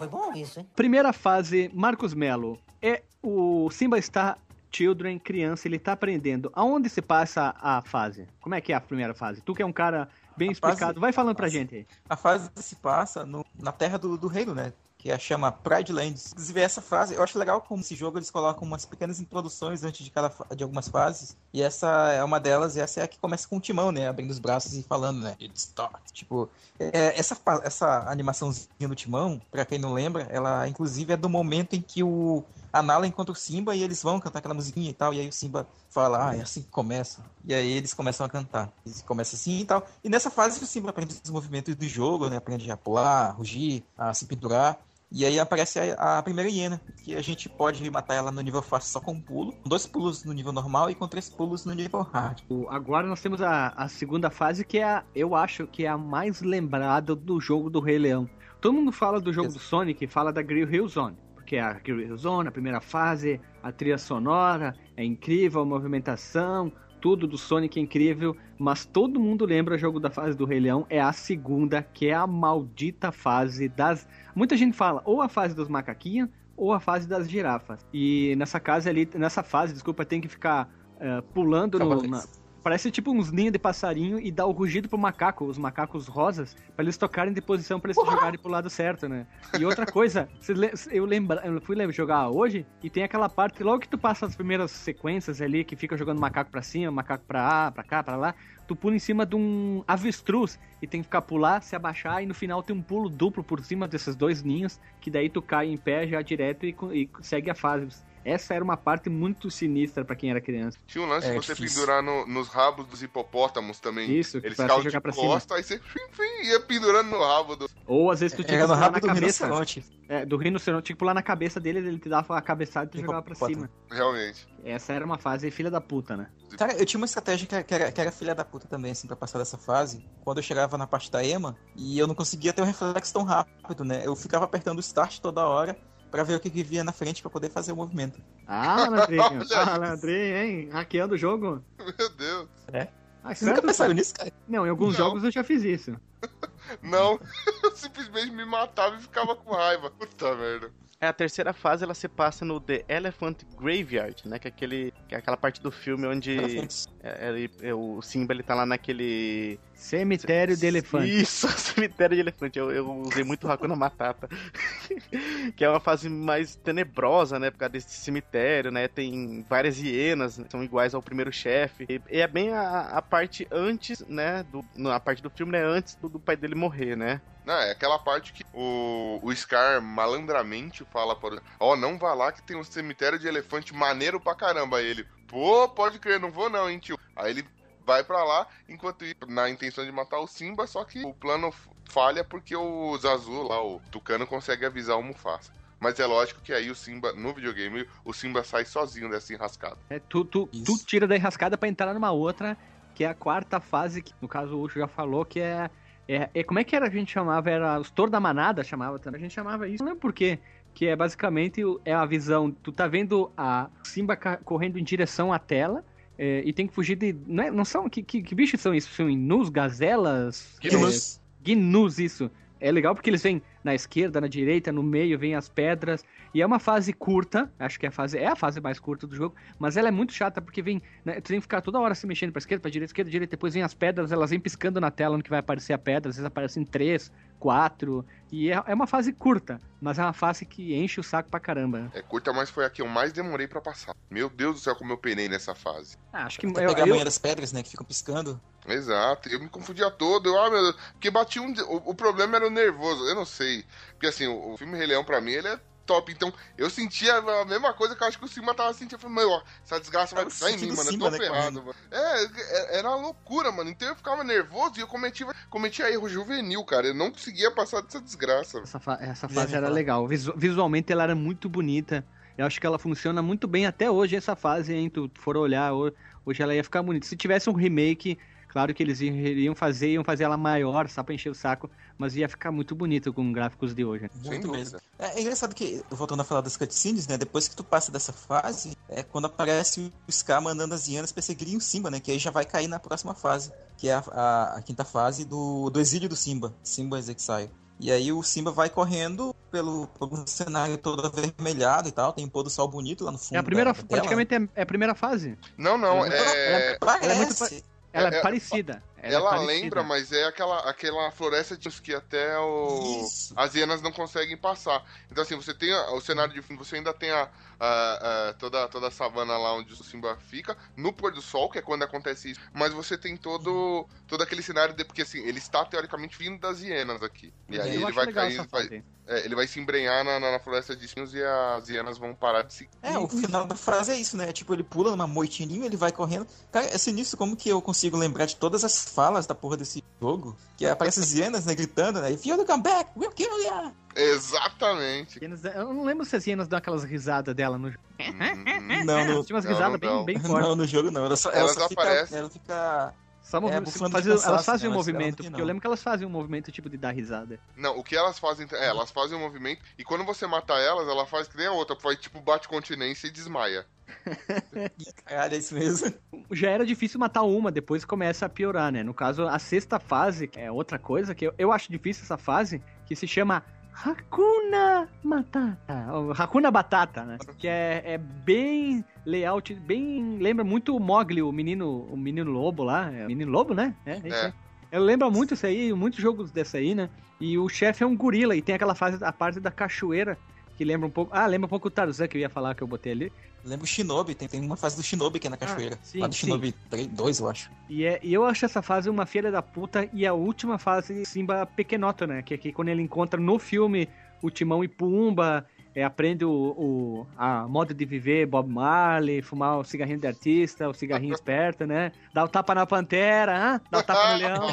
Foi bom isso, hein? Primeira fase, Marcos Melo. É o Simba está Children, criança, ele tá aprendendo. Aonde se passa a fase? Como é que é a primeira fase? Tu que é um cara bem A fase- explicado, vai falando pra fase- gente aí. A fase se passa no- na terra do, do reino, né? Que a chama Pride Lands. Inclusive, essa frase, eu acho legal como esse jogo eles colocam umas pequenas introduções antes de cada de algumas fases. E essa é uma delas, e essa é a que começa com o timão, né? Abrindo os braços e falando, né? It starts. Tipo, é, essa, fa- essa animaçãozinha do timão, pra quem não lembra, ela inclusive é do momento em que o a Nala encontra o Simba e eles vão cantar aquela musiquinha e tal. E aí o Simba fala, ah, é assim que começa. E aí eles começam a cantar. Eles começam assim e tal. E nessa fase o Simba aprende os movimentos do jogo, né? Aprende a pular, a rugir, a se pendurar. E aí aparece a, a primeira hiena, que a gente pode matar ela no nível fácil só com um pulo, com dois pulos no nível normal e com três pulos no nível hard. O- Agora nós temos a, a segunda fase, que é a, eu acho que é a mais lembrada do jogo do Rei Leão. Todo mundo fala do jogo Ex- do Sonic, fala da Grill Hill Zone. Porque é a Grill Hill Zone, a primeira fase, a trilha sonora, é incrível, a movimentação, tudo do Sonic é incrível. Mas todo mundo lembra o jogo da fase do Rei Leão, é a segunda, que é a maldita fase das... Muita gente fala, ou a fase dos macaquinhos, ou a fase das girafas. E nessa casa ali, nessa fase, desculpa, tem que ficar eh, pulando no, na, Parece tipo uns ninhos de passarinho e dá o rugido pro macaco, os macacos rosas, pra eles tocarem de posição pra eles jogarem pro lado certo, né? E outra coisa, eu, lembra, eu fui jogar hoje e tem aquela parte, logo que tu passa as primeiras sequências ali, que fica jogando macaco pra cima, macaco pra A, pra cá, pra lá, tu pula em cima de um avestruz e tem que ficar pular, se abaixar e no final tem um pulo duplo por cima desses dois ninhos, que daí tu cai em pé já direto e, e segue a fase. Essa era uma parte muito sinistra pra quem era criança. Tinha um lance É de você difícil. pendurar no- nos rabos dos hipopótamos também. Isso, Eles pra ficavam jogar de pra cima. costa, aí você fim, fim, ia pendurando no rabo do. Ou às vezes tu tinha Era que pular rabo na do cabeça. rinoceronte. É, do rinoceronte, tinha que pular na cabeça dele, ele te dava a cabeçada e tu jogava pra cima. Realmente. Essa era uma fase filha da puta, né? Cara, eu tinha uma estratégia que era, que era- que era filha da puta também, assim, pra passar dessa fase. Quando eu chegava na parte da Ema, e eu não conseguia ter um reflexo tão rápido, né? Eu ficava apertando o start toda hora pra ver o que, que via na frente pra poder fazer o movimento. Ah, Landrinho. Olha ah, isso. Landrinho, hein? Hackeando o jogo. Meu Deus. Ah, Vocês nunca pensaram nisso, cara? Não, em alguns Não. jogos eu já fiz isso. Não, eu simplesmente me matava e ficava com raiva. Puta merda. É, a terceira fase ela se passa no The Elephant Graveyard, né? Que é, aquele, que é aquela parte do filme onde é, ele- é, o Simba ele tá lá naquele. Cemitério de elefante. Isso, cemitério de elefante. Eu, eu usei muito Hakuna Matata. que é uma fase mais tenebrosa, né? Por causa desse cemitério, né? Tem várias hienas, né, são iguais ao primeiro chefe. E, e é bem a, a parte antes, né? Do, a parte do filme, né? Antes do, do pai dele morrer, né? Não, é aquela parte que o, o Scar malandramente fala para Ó, não vá lá que tem um cemitério de elefante maneiro pra caramba. Aí ele, pô, pode crer, não vou não, hein, tio. Aí ele vai pra lá, enquanto isso, na intenção de matar o Simba, só que o plano falha porque o Zazu lá, o Tucano, consegue avisar o Mufasa. Mas é lógico que aí o Simba, no videogame, o Simba sai sozinho dessa enrascada. É, tu, tu, tu tira da enrascada pra entrar numa outra, que é a quarta fase, que no caso o Ucho já falou, que é, é, é- Como é que era a gente chamava? Era os Tor da Manada chamava também. A gente chamava isso, não lembro por quê. Que é basicamente o- é a visão. Tu tá vendo a Simba correndo em direção à tela. É, e tem que fugir de. Não, é- não são. Que, que, que bichos são isso? São inus, gazelas? Gnus. É, gnus, isso. É legal porque eles vêm na esquerda, na direita, no meio, vem as pedras. E é uma fase curta, acho que é a fase, é a fase mais curta do jogo, mas ela é muito chata porque vem. Né, tu tem que ficar toda hora se mexendo pra esquerda, pra direita, esquerda, direita, depois vem as pedras, elas vêm piscando na tela onde que vai aparecer a pedra, às vezes aparecem três, quatro. E é, é uma fase curta, mas é uma fase que enche o saco pra caramba. É curta, mas foi a que eu mais demorei pra passar. Meu Deus do céu, como eu penei nessa fase. Ah, acho que Até eu, pegar a eu- manhã das pedras, né? Que ficam piscando. Exato, eu me confundia todo. Eu, ah, meu Deus, porque bati um. O, o problema era o nervoso, eu não sei. Porque assim, o, o filme Rei Leão, pra mim, ele é top. Então, eu sentia a mesma coisa que eu acho que o Simba tava sentindo. Eu falei, meu, ó, essa desgraça vai É pisar em mim, mano. Simba, eu tô né, ferrado, mano. É, é- era uma loucura, mano. Então eu ficava nervoso e eu cometia, cometia erro juvenil, cara. Eu não conseguia passar dessa desgraça. Essa, fa- essa Já fase era legal. Visu- visualmente ela era muito bonita. Eu acho que ela funciona muito bem até hoje, essa fase, hein? Tu for olhar, ho- hoje ela ia ficar bonita. Se tivesse um remake, claro que eles iriam fazer, iam fazer ela maior, só pra encher o saco, mas ia ficar muito bonito com gráficos de hoje. Sem Muito mesmo. É, é engraçado que, voltando a falar das cutscenes, né? Depois que tu passa dessa fase, é quando aparece o Scar mandando as hienas perseguirem o Simba, né? Que aí já vai cair na próxima fase, que é a, a- a quinta fase do, do exílio do Simba, Simba's Exile. E aí o Simba vai correndo pelo, pelo cenário todo avermelhado e tal, tem um pôr do sol bonito lá no fundo. É a primeira, da- tela. praticamente é, é a primeira fase. Não, não, Ela é. Parece. é muito Ela é, É- é- parecida. Ela, é Ela lembra, mas é aquela, aquela floresta de que até o, as hienas não conseguem passar. Então, assim, você tem o cenário de fundo, você ainda tem a, a- a- toda, toda a savana lá onde o Simba fica, no pôr do sol, que é quando acontece isso, mas você tem todo, todo aquele cenário, de, porque assim, ele está teoricamente vindo das hienas aqui. E aí Eu ele vai cair, vai- é, ele vai se embrenhar na, na, na floresta de espinhos e as hienas vão parar de se. É, o final da frase é isso, né? Tipo, ele pula numa moitinha, ele vai correndo. Cara, é sinistro como que eu consigo lembrar de todas as falas da porra desse jogo. Que aparece as hienas, né, gritando, né? If you come back, we'll kill you! Exatamente. Eu não lembro se as hienas dão aquelas risadas dela no jogo. Hum, Não, no, Tinha umas Não, risadas não bem, dão. bem fortes. não, no jogo não. Ela só, Elas ela só fica, aparecem. ela fica... Só É, cansaço, elas fazem né, um mas movimento, porque eu lembro que elas fazem um movimento tipo de dar risada. Não, o que elas fazem. É, elas fazem um movimento. E quando você mata elas, ela faz que nem a outra. Faz tipo bate continência e desmaia. Caralho, é isso mesmo. Já era difícil matar uma, depois começa a piorar, né? No caso, a sexta fase que é outra coisa que eu, eu acho difícil essa fase, que se chama Hakuna Matata. Hakuna Batata, né? Que é, é bem layout, bem. Lembra muito o Mogli, o menino, o menino lobo lá. É, menino lobo, né? É, é É. Eu lembro muito isso aí, muitos jogos dessa aí, né? E o chefe é um gorila e tem aquela fase, a parte da cachoeira, que lembra um pouco. Ah, lembra um pouco o Tarzan que eu ia falar que eu botei ali. Lembra o Shinobi, tem, tem uma fase do Shinobi que é na cachoeira. sim, Lá do sim. Shinobi 3, 2, eu acho. E, é, e eu acho essa fase uma filha da puta e a última fase Simba pequenota, né? Que é que quando ele encontra no filme o Timão e Pumba, é, aprende o, o- a modo de viver Bob Marley, fumar o cigarrinho de artista, o cigarrinho esperto, né? Dá o tapa na pantera, hã? dá o tapa no leão.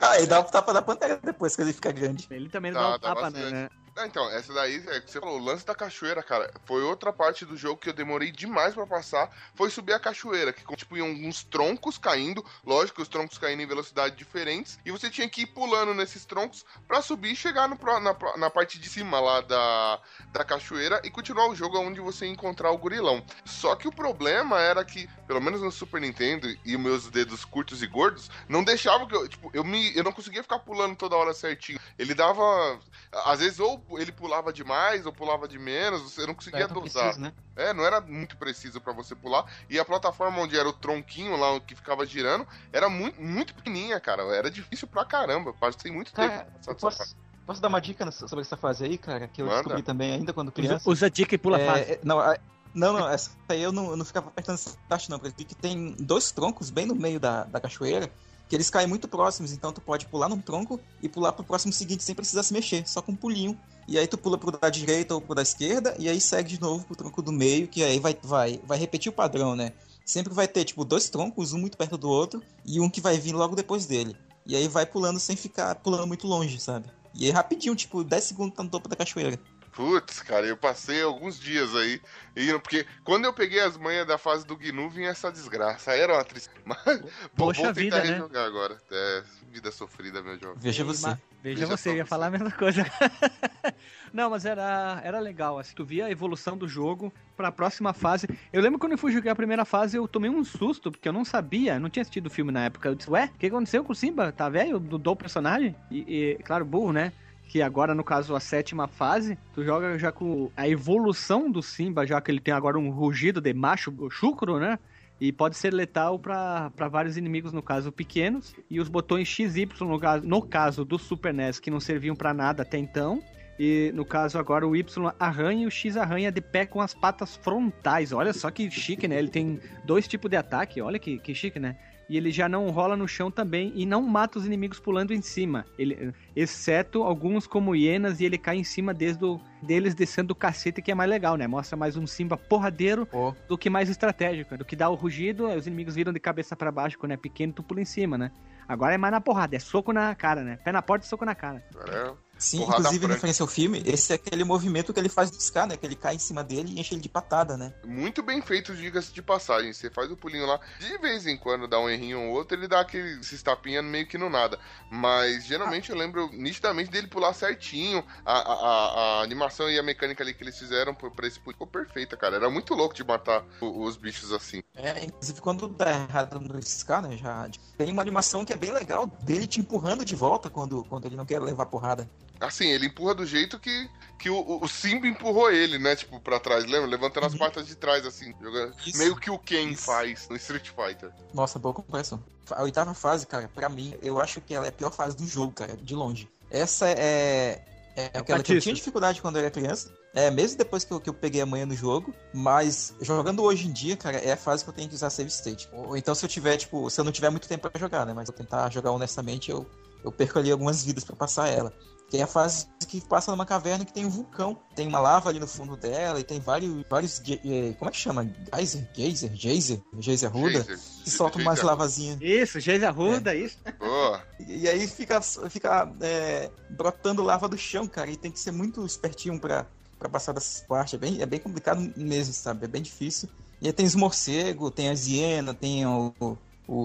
Ah, e dá o tapa da pantera depois que ele fica grande. Ele também Dá, dá o dá tapa, bastante. né? Ah, então, essa daí, é que você falou, o lance da cachoeira, cara, foi outra parte do jogo que eu demorei demais pra passar, foi subir a cachoeira, que tipo, iam uns troncos caindo, lógico os troncos caindo em velocidades diferentes, e você tinha que ir pulando nesses troncos pra subir e chegar no, na, na parte de cima lá da, da cachoeira e continuar o jogo onde você encontrar o gorilão. Só que o problema era que, pelo menos no Super Nintendo e meus dedos curtos e gordos, não deixava que eu, tipo, eu, me, eu não conseguia ficar pulando toda hora certinho. Ele dava. Às vezes, ou ele pulava demais, ou pulava de menos, você não conseguia É tão dosar. preciso, né? É, não era muito preciso pra você pular. E a plataforma onde era o tronquinho lá que ficava girando era muito, muito pequenininha, cara. Era difícil pra caramba. Passei muito Cara, tempo posso, posso dar uma dica nessa- sobre essa fase aí, cara? Que eu Manda. descobri também ainda quando Usa, criança. usa dica e pula É, fase. é, não, a- não, não, essa aí eu não, eu não ficava apertando essa taxa, não, porque eu vi que tem dois troncos bem no meio da, da cachoeira, que eles caem muito próximos, então tu pode pular num tronco e pular pro próximo seguinte sem precisar se mexer, só com um pulinho. E aí tu pula pro da direita ou pro da esquerda, e aí segue de novo pro tronco do meio, que aí vai, vai, vai repetir o padrão, né? Sempre vai ter, tipo, dois troncos, um muito perto do outro, e um que vai vir logo depois dele. E aí vai pulando sem ficar pulando muito longe, sabe? E aí rapidinho, tipo, 10 segundos tá no topo da cachoeira. Putz, cara, eu passei alguns dias aí. indo, Porque quando eu peguei as manhas da fase do GNU, vinha essa desgraça. Era uma tristeza. Mas vou, Poxa vou tentar vida, né? rejogar agora. É, vida sofrida, meu jovem. Veja você. Veja Veja você, ia você. falar a mesma coisa. Não, mas era, era legal. Assim, tu via a evolução do jogo pra próxima fase. Eu lembro quando eu fui jogar a primeira fase, eu tomei um susto, porque eu não sabia, não tinha assistido o filme na época. Eu disse, ué, o que aconteceu com o Simba? Tá velho? Mudou o personagem? E, e, claro, burro, né? Que agora, no caso, a sétima fase, tu joga já com a evolução do Simba, já que ele tem agora um rugido de macho chucro, né? E pode ser letal pra vários inimigos, no caso, pequenos. E os botões X e Y, no caso, no caso do Super NES, que não serviam pra nada até então. E no caso agora o Y arranha e o X arranha de pé com as patas frontais. Olha só que chique, né? Ele tem dois tipos de ataque, olha que, que chique, né? E ele já não rola no chão também e não mata os inimigos pulando em cima. Ele, exceto alguns como hienas e ele cai em cima desde o, deles descendo do cacete, que é mais legal, né? Mostra mais um Simba porradeiro Pô, do que mais estratégico. Do que dá o rugido, os inimigos viram de cabeça pra baixo, quando é pequeno, tu pula em cima, né? Agora é mais na porrada, é soco na cara, né? Pé na porta e soco na cara. Agora Sim, Porrada inclusive, franca. referência ao filme, esse é aquele movimento que ele faz do Scar, né? Que ele cai em cima dele e enche ele de patada, né? muito bem feito, diga-se de passagem. Você faz o pulinho lá, de vez em quando dá um errinho ou outro, ele dá aquele se tapinha meio que no nada. Mas geralmente eu lembro nitidamente dele pular certinho. A, a, a- animação e a mecânica ali que eles fizeram pra esse pulinho ficou perfeita, cara. Era muito louco de matar o- os bichos assim. É, inclusive quando dá errado no Scar, né? Já tem uma animação que é bem legal dele te empurrando de volta quando, quando ele não quer levar porrada. Assim, ele empurra do jeito que, que o, o- Simba empurrou ele, né? Tipo, pra trás, lembra? Levantando as Uhum. patas de trás, assim. jogando- Isso. Meio que o Ken Isso. faz no Street Fighter. Nossa, boa comparação. A oitava fase, cara, pra mim, eu acho que ela é a pior fase do jogo, cara, de longe. Essa é, é aquela que eu tinha dificuldade quando eu era criança. É, mesmo depois que eu, que eu peguei a manhã no jogo, mas jogando hoje em dia, cara, é a fase que eu tenho que usar save state. Ou então se eu tiver, tipo, se eu não tiver muito tempo pra jogar, né, mas eu tentar jogar honestamente, eu, eu perco ali algumas vidas pra passar ela. Que é a fase que passa numa caverna que tem um vulcão. Tem uma lava ali no fundo dela e tem vários. vários eh, como é que chama? Geyser? Geyser? Geyser? Geyser Ruda? Geyser. Que solta umas Geyser. lavazinhas. Isso, Geise Arruda, isso. Boa. E e aí fica, fica é, brotando lava do chão, cara. E tem que ser muito espertinho pra, pra passar dessas partes. É bem, é bem complicado mesmo, sabe? É bem difícil. E aí tem os morcegos, tem as hienas, tem o,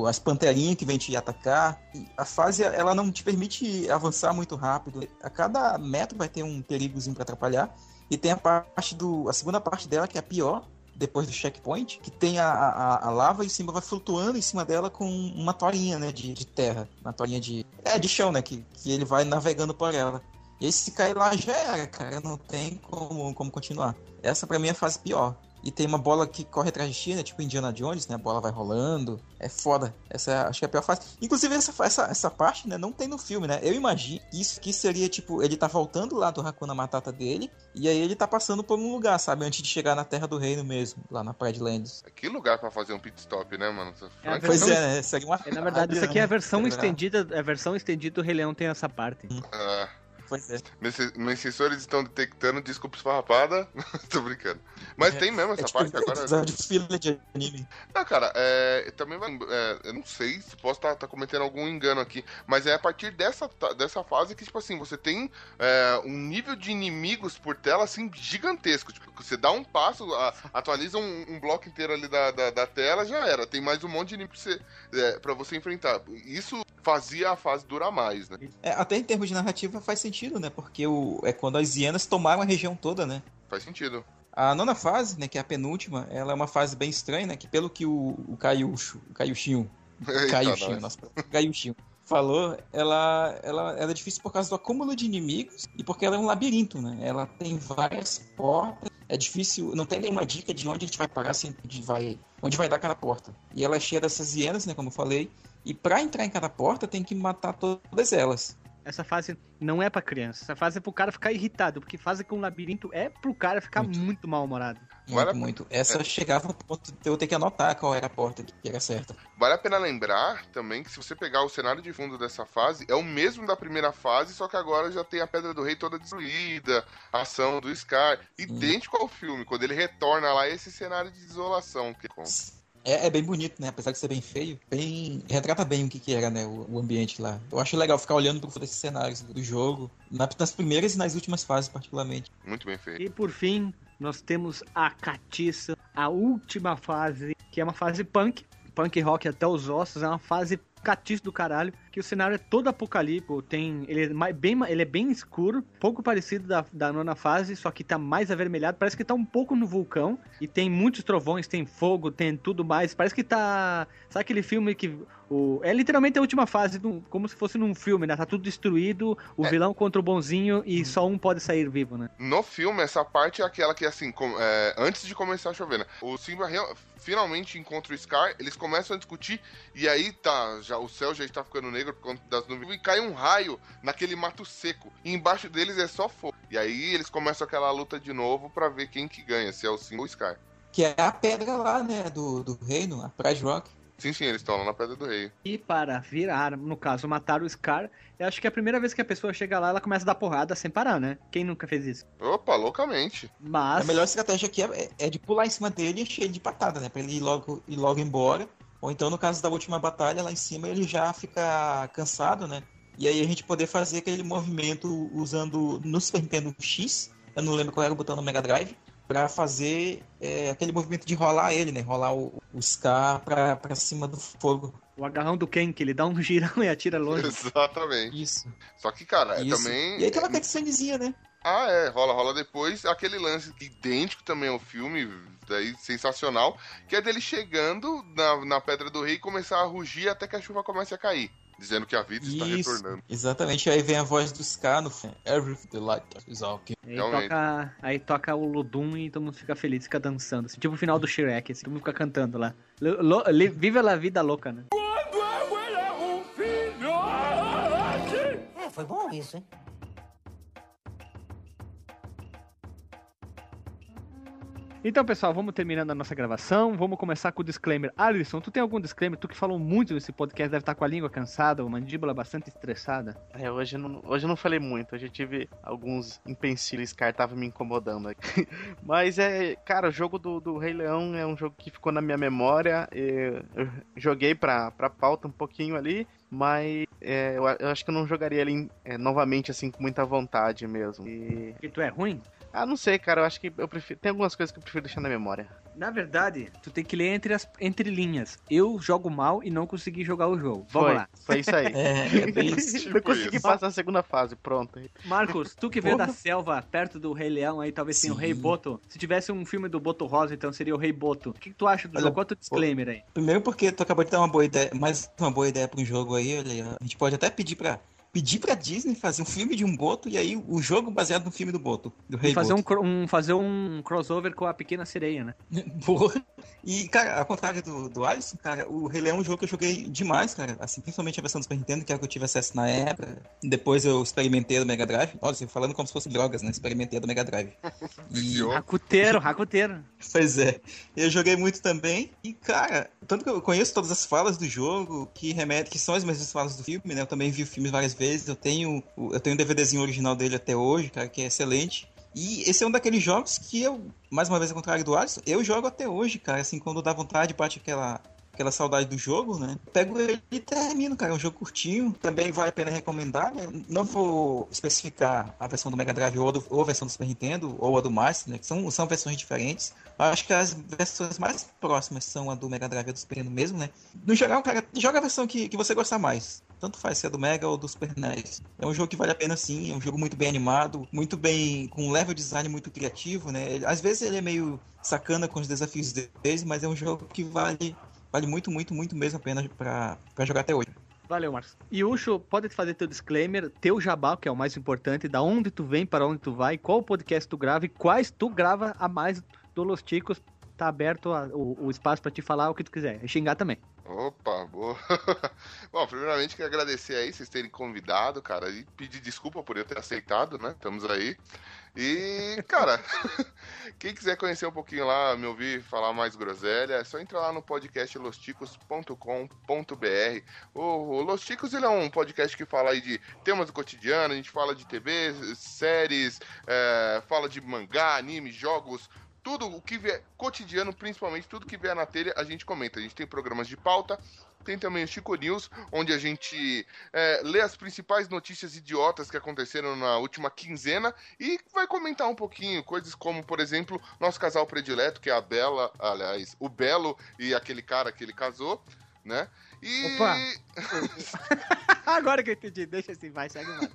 as panterinhas que vêm te atacar. A fase, ela não te permite avançar muito rápido. A cada metro vai ter um perigozinho pra atrapalhar. E tem a parte do. A segunda parte dela, que é a pior, depois do checkpoint, que tem a, a, a lava e o Simba vai flutuando em cima dela com uma torinha, né, de, de terra. Uma torinha de... É, de chão, né, que, que ele vai navegando por ela. E se cair lá já era, cara, não tem como, como continuar. Essa pra mim é a fase pior. E tem uma bola que corre atrás de ti, né, tipo Indiana Jones, né, a bola vai rolando. É foda. Essa é, acho que é a pior fase. Inclusive essa, essa, essa parte, né, não tem no filme, né. Eu imagino que isso aqui seria, tipo, ele tá voltando lá do Hakuna Matata dele, e aí ele tá passando por um lugar, sabe, antes de chegar na Terra do Reino mesmo, lá na Praia de Lands. Que lugar pra fazer um pit stop, né, mano? É a Pois versão- é, né, seria uma... É, na verdade, isso aqui é a versão Será? estendida, a versão estendida do Rei Leão tem essa parte. Ah, Pois é. meus, meus sensores estão detectando desculpa esfarrapada. Tô brincando. Mas É, tem mesmo É essa tipo parte agora. episódio de fila de anime. Não, cara, é, também vai. é, eu não sei se posso estar cometendo algum engano aqui, mas é a partir dessa, ta- dessa fase que, tipo assim, você tem é, um nível de inimigos por tela assim gigantesco. Tipo, você dá um passo, a- atualiza um, um bloco inteiro ali da, da, da tela, já era. Tem mais um monte de inimigos pra você, é, pra você enfrentar. Isso fazia a fase durar mais, né? É, até em termos de narrativa faz sentido, né? Porque o, é quando as hienas tomaram a região toda, né? Faz sentido. A nona fase, né, que é a penúltima, ela é uma fase bem estranha, né? Que pelo que o, o Caiucho, o Caiuchinho, Eita, Caiuchinho, nossa, falou, ela, ela, ela é difícil por causa do acúmulo de inimigos e porque ela é um labirinto, né? Ela tem várias portas, é difícil, não tem nenhuma dica de onde a gente vai parar, assim, onde vai, onde vai dar cada porta. E ela é cheia dessas hienas, né, como eu falei, e pra entrar em cada porta tem que matar todas elas. Essa fase não é pra criança. Essa fase é pro cara ficar irritado, porque fase com labirinto é pro cara ficar Muito. muito, mal-humorado. Muito, Vale a- muito. Essa chegava ao ponto de eu ter que anotar qual era a porta que era certa. Vale a pena lembrar também que se você pegar o cenário de fundo dessa fase, é o mesmo da primeira fase, só que agora já tem a Pedra do Rei toda destruída, a ação do Scar, idêntico ao filme, quando ele retorna lá esse cenário de desolação. Que... É, é bem bonito, né? Apesar de ser bem feio, bem retrata bem o que, que era, né? O, o ambiente lá. Eu acho legal ficar olhando por esses cenários do jogo, na- nas primeiras e nas últimas fases, particularmente. Muito bem feito. E por fim, nós temos a catiça, a última fase, que é uma fase punk, punk rock até os ossos, é uma fase catiça do caralho, que o cenário é todo apocalíptico, tem, ele, é bem, ele é bem escuro, pouco parecido da, da nona fase, só que tá mais avermelhado, parece que tá um pouco no vulcão, e tem muitos trovões, tem fogo, tem tudo mais, parece que tá, sabe aquele filme que o, é literalmente a última fase, do- como se fosse num filme, né, tá tudo destruído, o É. vilão contra o bonzinho, e só um pode sair vivo, né. No filme, essa parte é aquela que, assim, com- é, antes de começar a chover, né? O Simba real- finalmente encontra o Scar, eles começam a discutir, e aí tá, já, o céu já está ficando negro por conta das nuvens, e cai um raio naquele mato seco, e embaixo deles é só fogo. E aí eles começam aquela luta de novo pra ver quem que ganha, se é o Simba ou o Scar. Que é a pedra lá, né? Do, do reino, a Pride Rock. Sim, sim, eles estão lá na Pedra do Rei. E para virar, no caso, matar o Scar, eu acho que é a primeira vez que a pessoa chega lá, ela começa a dar porrada sem parar, né? Quem nunca fez isso? Opa, loucamente. Mas. A melhor estratégia aqui é, é de pular em cima dele e encher ele de patada, né? Pra ele ir logo, ir logo embora. Ou então, no caso da última batalha, lá em cima, ele já fica cansado, né? E aí a gente poder fazer aquele movimento usando no Super Nintendo X, eu não lembro qual era o botão no Mega Drive, pra fazer é, aquele movimento de rolar ele, né? Rolar o, o Scar pra, pra cima do fogo. O agarrão do Ken, que ele dá um girão e atira longe. Exatamente. Isso. Só que, cara, é Isso. também. E aí tem uma cutscenezinha, né? Ah, é, rola, rola depois. Aquele lance idêntico também ao filme, daí sensacional, que é dele chegando na, na Pedra do Rei e começar a rugir até que a chuva comece a cair. Dizendo que a vida está Isso. retornando. Exatamente. Aí vem a voz do Scar no fundo. Every the light is king. Aí Realmente. toca, aí toca o Ludum e todo mundo fica feliz, fica dançando. Assim, tipo o final do Shrek, assim, todo mundo fica cantando lá. Lo- lo- li- Viva a vida louca, né? É, foi bom isso, hein? Então, pessoal, vamos terminando a nossa gravação. Vamos começar com o disclaimer. Alisson, tu tem algum disclaimer? Tu que falou muito nesse podcast, deve estar com a língua cansada, a mandíbula bastante estressada. É, hoje eu não, hoje eu não falei muito, hoje eu tive alguns empecilhos que estavam me incomodando aqui. Mas é, cara, o jogo do, do Rei Leão é um jogo que ficou na minha memória. e Eu joguei pra, pra pauta um pouquinho ali, mas é, eu, eu acho que eu não jogaria ele é, novamente assim com muita vontade mesmo. E, E tu é ruim? Ah, não sei, cara, eu acho que eu prefiro. Tem algumas coisas que eu prefiro deixar na memória. Na verdade, tu tem que ler entre as entre linhas. Eu jogo mal e não consegui jogar o jogo. Vamos Foi, lá. foi isso aí. É, é bem. Tipo não consegui isso. passar a segunda fase, pronto. Marcos, tu que veio da selva, perto do Rei Leão, aí talvez tenha o. Rei Boto. Se tivesse um filme do Boto Rosa, então seria o Rei Boto. O que, que tu acha do Olha, jogo? Qual é o disclaimer aí? Primeiro porque tu acabou de dar uma boa ideia, mais uma boa ideia para um jogo aí, olha, a gente pode até pedir pra pedir pra Disney fazer um filme de um Boto e aí o jogo baseado no filme do Boto, do Rei fazer um, Boto. cro- um- fazer um crossover com a Pequena Sereia, né? Boa. E, cara, ao contrário do, do Alisson, cara, o Rei Leão é um jogo que eu joguei demais, cara. Assim, principalmente a versão do Super Nintendo, que é a que eu tive acesso na época. Depois eu experimentei do Mega Drive. Olha, assim, falando como se fosse drogas, né? Experimentei do Mega Drive. E, racuteiro. Pois é. Eu joguei muito também. E, cara, tanto que eu conheço todas as falas do jogo, que remete, que são as mesmas falas do filme, né? Eu também vi o filme várias vezes. Eu tenho, eu tenho um DVDzinho original dele até hoje, cara, que é excelente. E esse é um daqueles jogos que eu, mais uma vez ao contrário do Alisson, eu jogo até hoje, cara. Assim, quando dá vontade, bate aquela, aquela saudade do jogo, né? Pego ele e termino, cara. É um jogo curtinho. Também vale a pena recomendar, né? Não vou especificar a versão do Mega Drive ou, do- ou a versão do Super Nintendo ou a do Master, né? Que são, são versões diferentes. Acho que as versões mais próximas são a do Mega Drive e a do Super Nintendo mesmo, né? No geral, cara, joga a versão que, que você gostar mais. Tanto faz se é do Mega ou do Super NES. É um jogo que vale a pena sim, é um jogo muito bem animado, muito bem, com um level design muito criativo, né? Às vezes ele é meio sacana com os desafios deles, mas é um jogo que vale, vale muito, muito, muito mesmo a pena pra jogar até hoje. Valeu, Marcos. E Ucho, pode fazer teu disclaimer, teu jabá, que é o mais importante, da onde tu vem, para onde tu vai, qual podcast tu grava e quais tu grava a mais do Los Ticos. Tá aberto a- o, o espaço pra te falar o que tu quiser. E xingar também. Opa, boa. Bom, primeiramente quero agradecer aí vocês terem convidado, cara, e pedir desculpa por eu ter aceitado, né? Estamos aí. E, cara, quem quiser conhecer um pouquinho lá, me ouvir falar mais groselha, é só entrar lá no podcast losticos.com.br. O, o Los Ticos, ele é um podcast que fala aí de temas do cotidiano, a gente fala de TV, séries, é, fala de mangá, anime, jogos, tudo o que vier cotidiano, principalmente tudo que vier na telha, a gente comenta. A gente tem programas de pauta, tem também o Chico News, onde a gente é, lê as principais notícias idiotas que aconteceram na última quinzena e vai comentar um pouquinho, coisas como, por exemplo, nosso casal predileto, que é a Bela, aliás, o Belo e aquele cara que ele casou, né? E. Opa! Agora que eu entendi, deixa assim, vai, segue mais.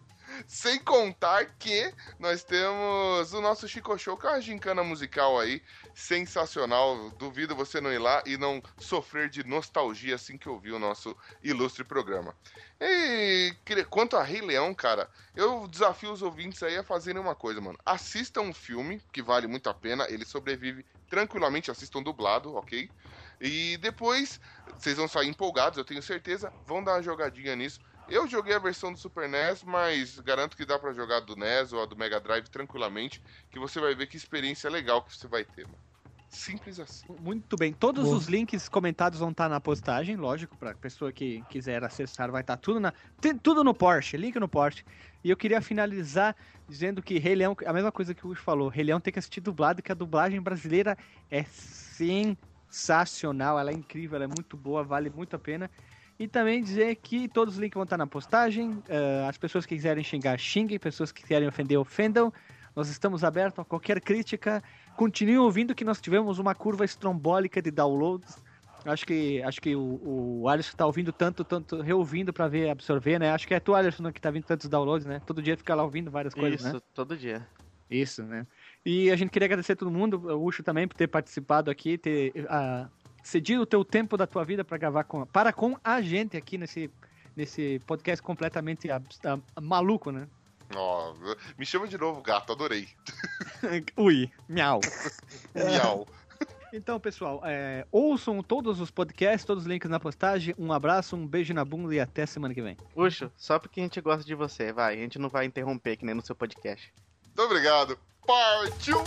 Sem contar que nós temos o nosso Chico Show, que é uma gincana musical aí, sensacional. Duvido você não ir lá e não sofrer de nostalgia assim que ouvir o nosso ilustre programa. E quanto a Rei Leão, cara, eu desafio os ouvintes aí a fazerem uma coisa, mano. Assistam um filme, que vale muito a pena, ele sobrevive tranquilamente, assistam dublado, ok? E depois, vocês vão sair empolgados, eu tenho certeza, vão dar uma jogadinha nisso. Eu joguei a versão do Super NES, mas garanto que dá para jogar do NES ou a do Mega Drive tranquilamente, que você vai ver que experiência legal que você vai ter, mano. Simples assim. Muito bem. Todos Boa. os links comentados vão estar na postagem, lógico, para pessoa que quiser acessar, vai estar tudo na tem tudo no Porsche, link no Porsche. E eu queria finalizar dizendo que Rei Leão, a mesma coisa que o Ucho falou, Rei Leão tem que assistir dublado, que a dublagem brasileira é sensacional, ela é incrível, ela é muito boa, vale muito a pena. E também dizer que todos os links vão estar na postagem. Uh, as pessoas que quiserem xingar, xinguem. Pessoas que quiserem ofender, ofendam. Nós estamos abertos a qualquer crítica. Continuem ouvindo que nós tivemos uma curva estrombólica de downloads. Acho que, acho que o, o Alisson está ouvindo tanto, tanto reouvindo para ver, absorver, né? Acho que é tu, Alisson, que está vindo tantos downloads, né? Todo dia fica lá ouvindo várias coisas, Isso, né? todo dia. Isso, né? E a gente queria agradecer a todo mundo, o Ucho também, por ter participado aqui, ter uh, cedido o teu tempo da tua vida para gravar com, para com a gente aqui nesse, nesse podcast completamente a, a, maluco, né? Oh, me chama de novo, gato, adorei. Ui, miau. miau. Então, pessoal, é, ouçam todos os podcasts, todos os links na postagem. Um abraço, um beijo na bunda e até semana que vem. Puxa, só porque a gente gosta de você, vai. A gente não vai interromper que nem no seu podcast. Muito obrigado. Partiu!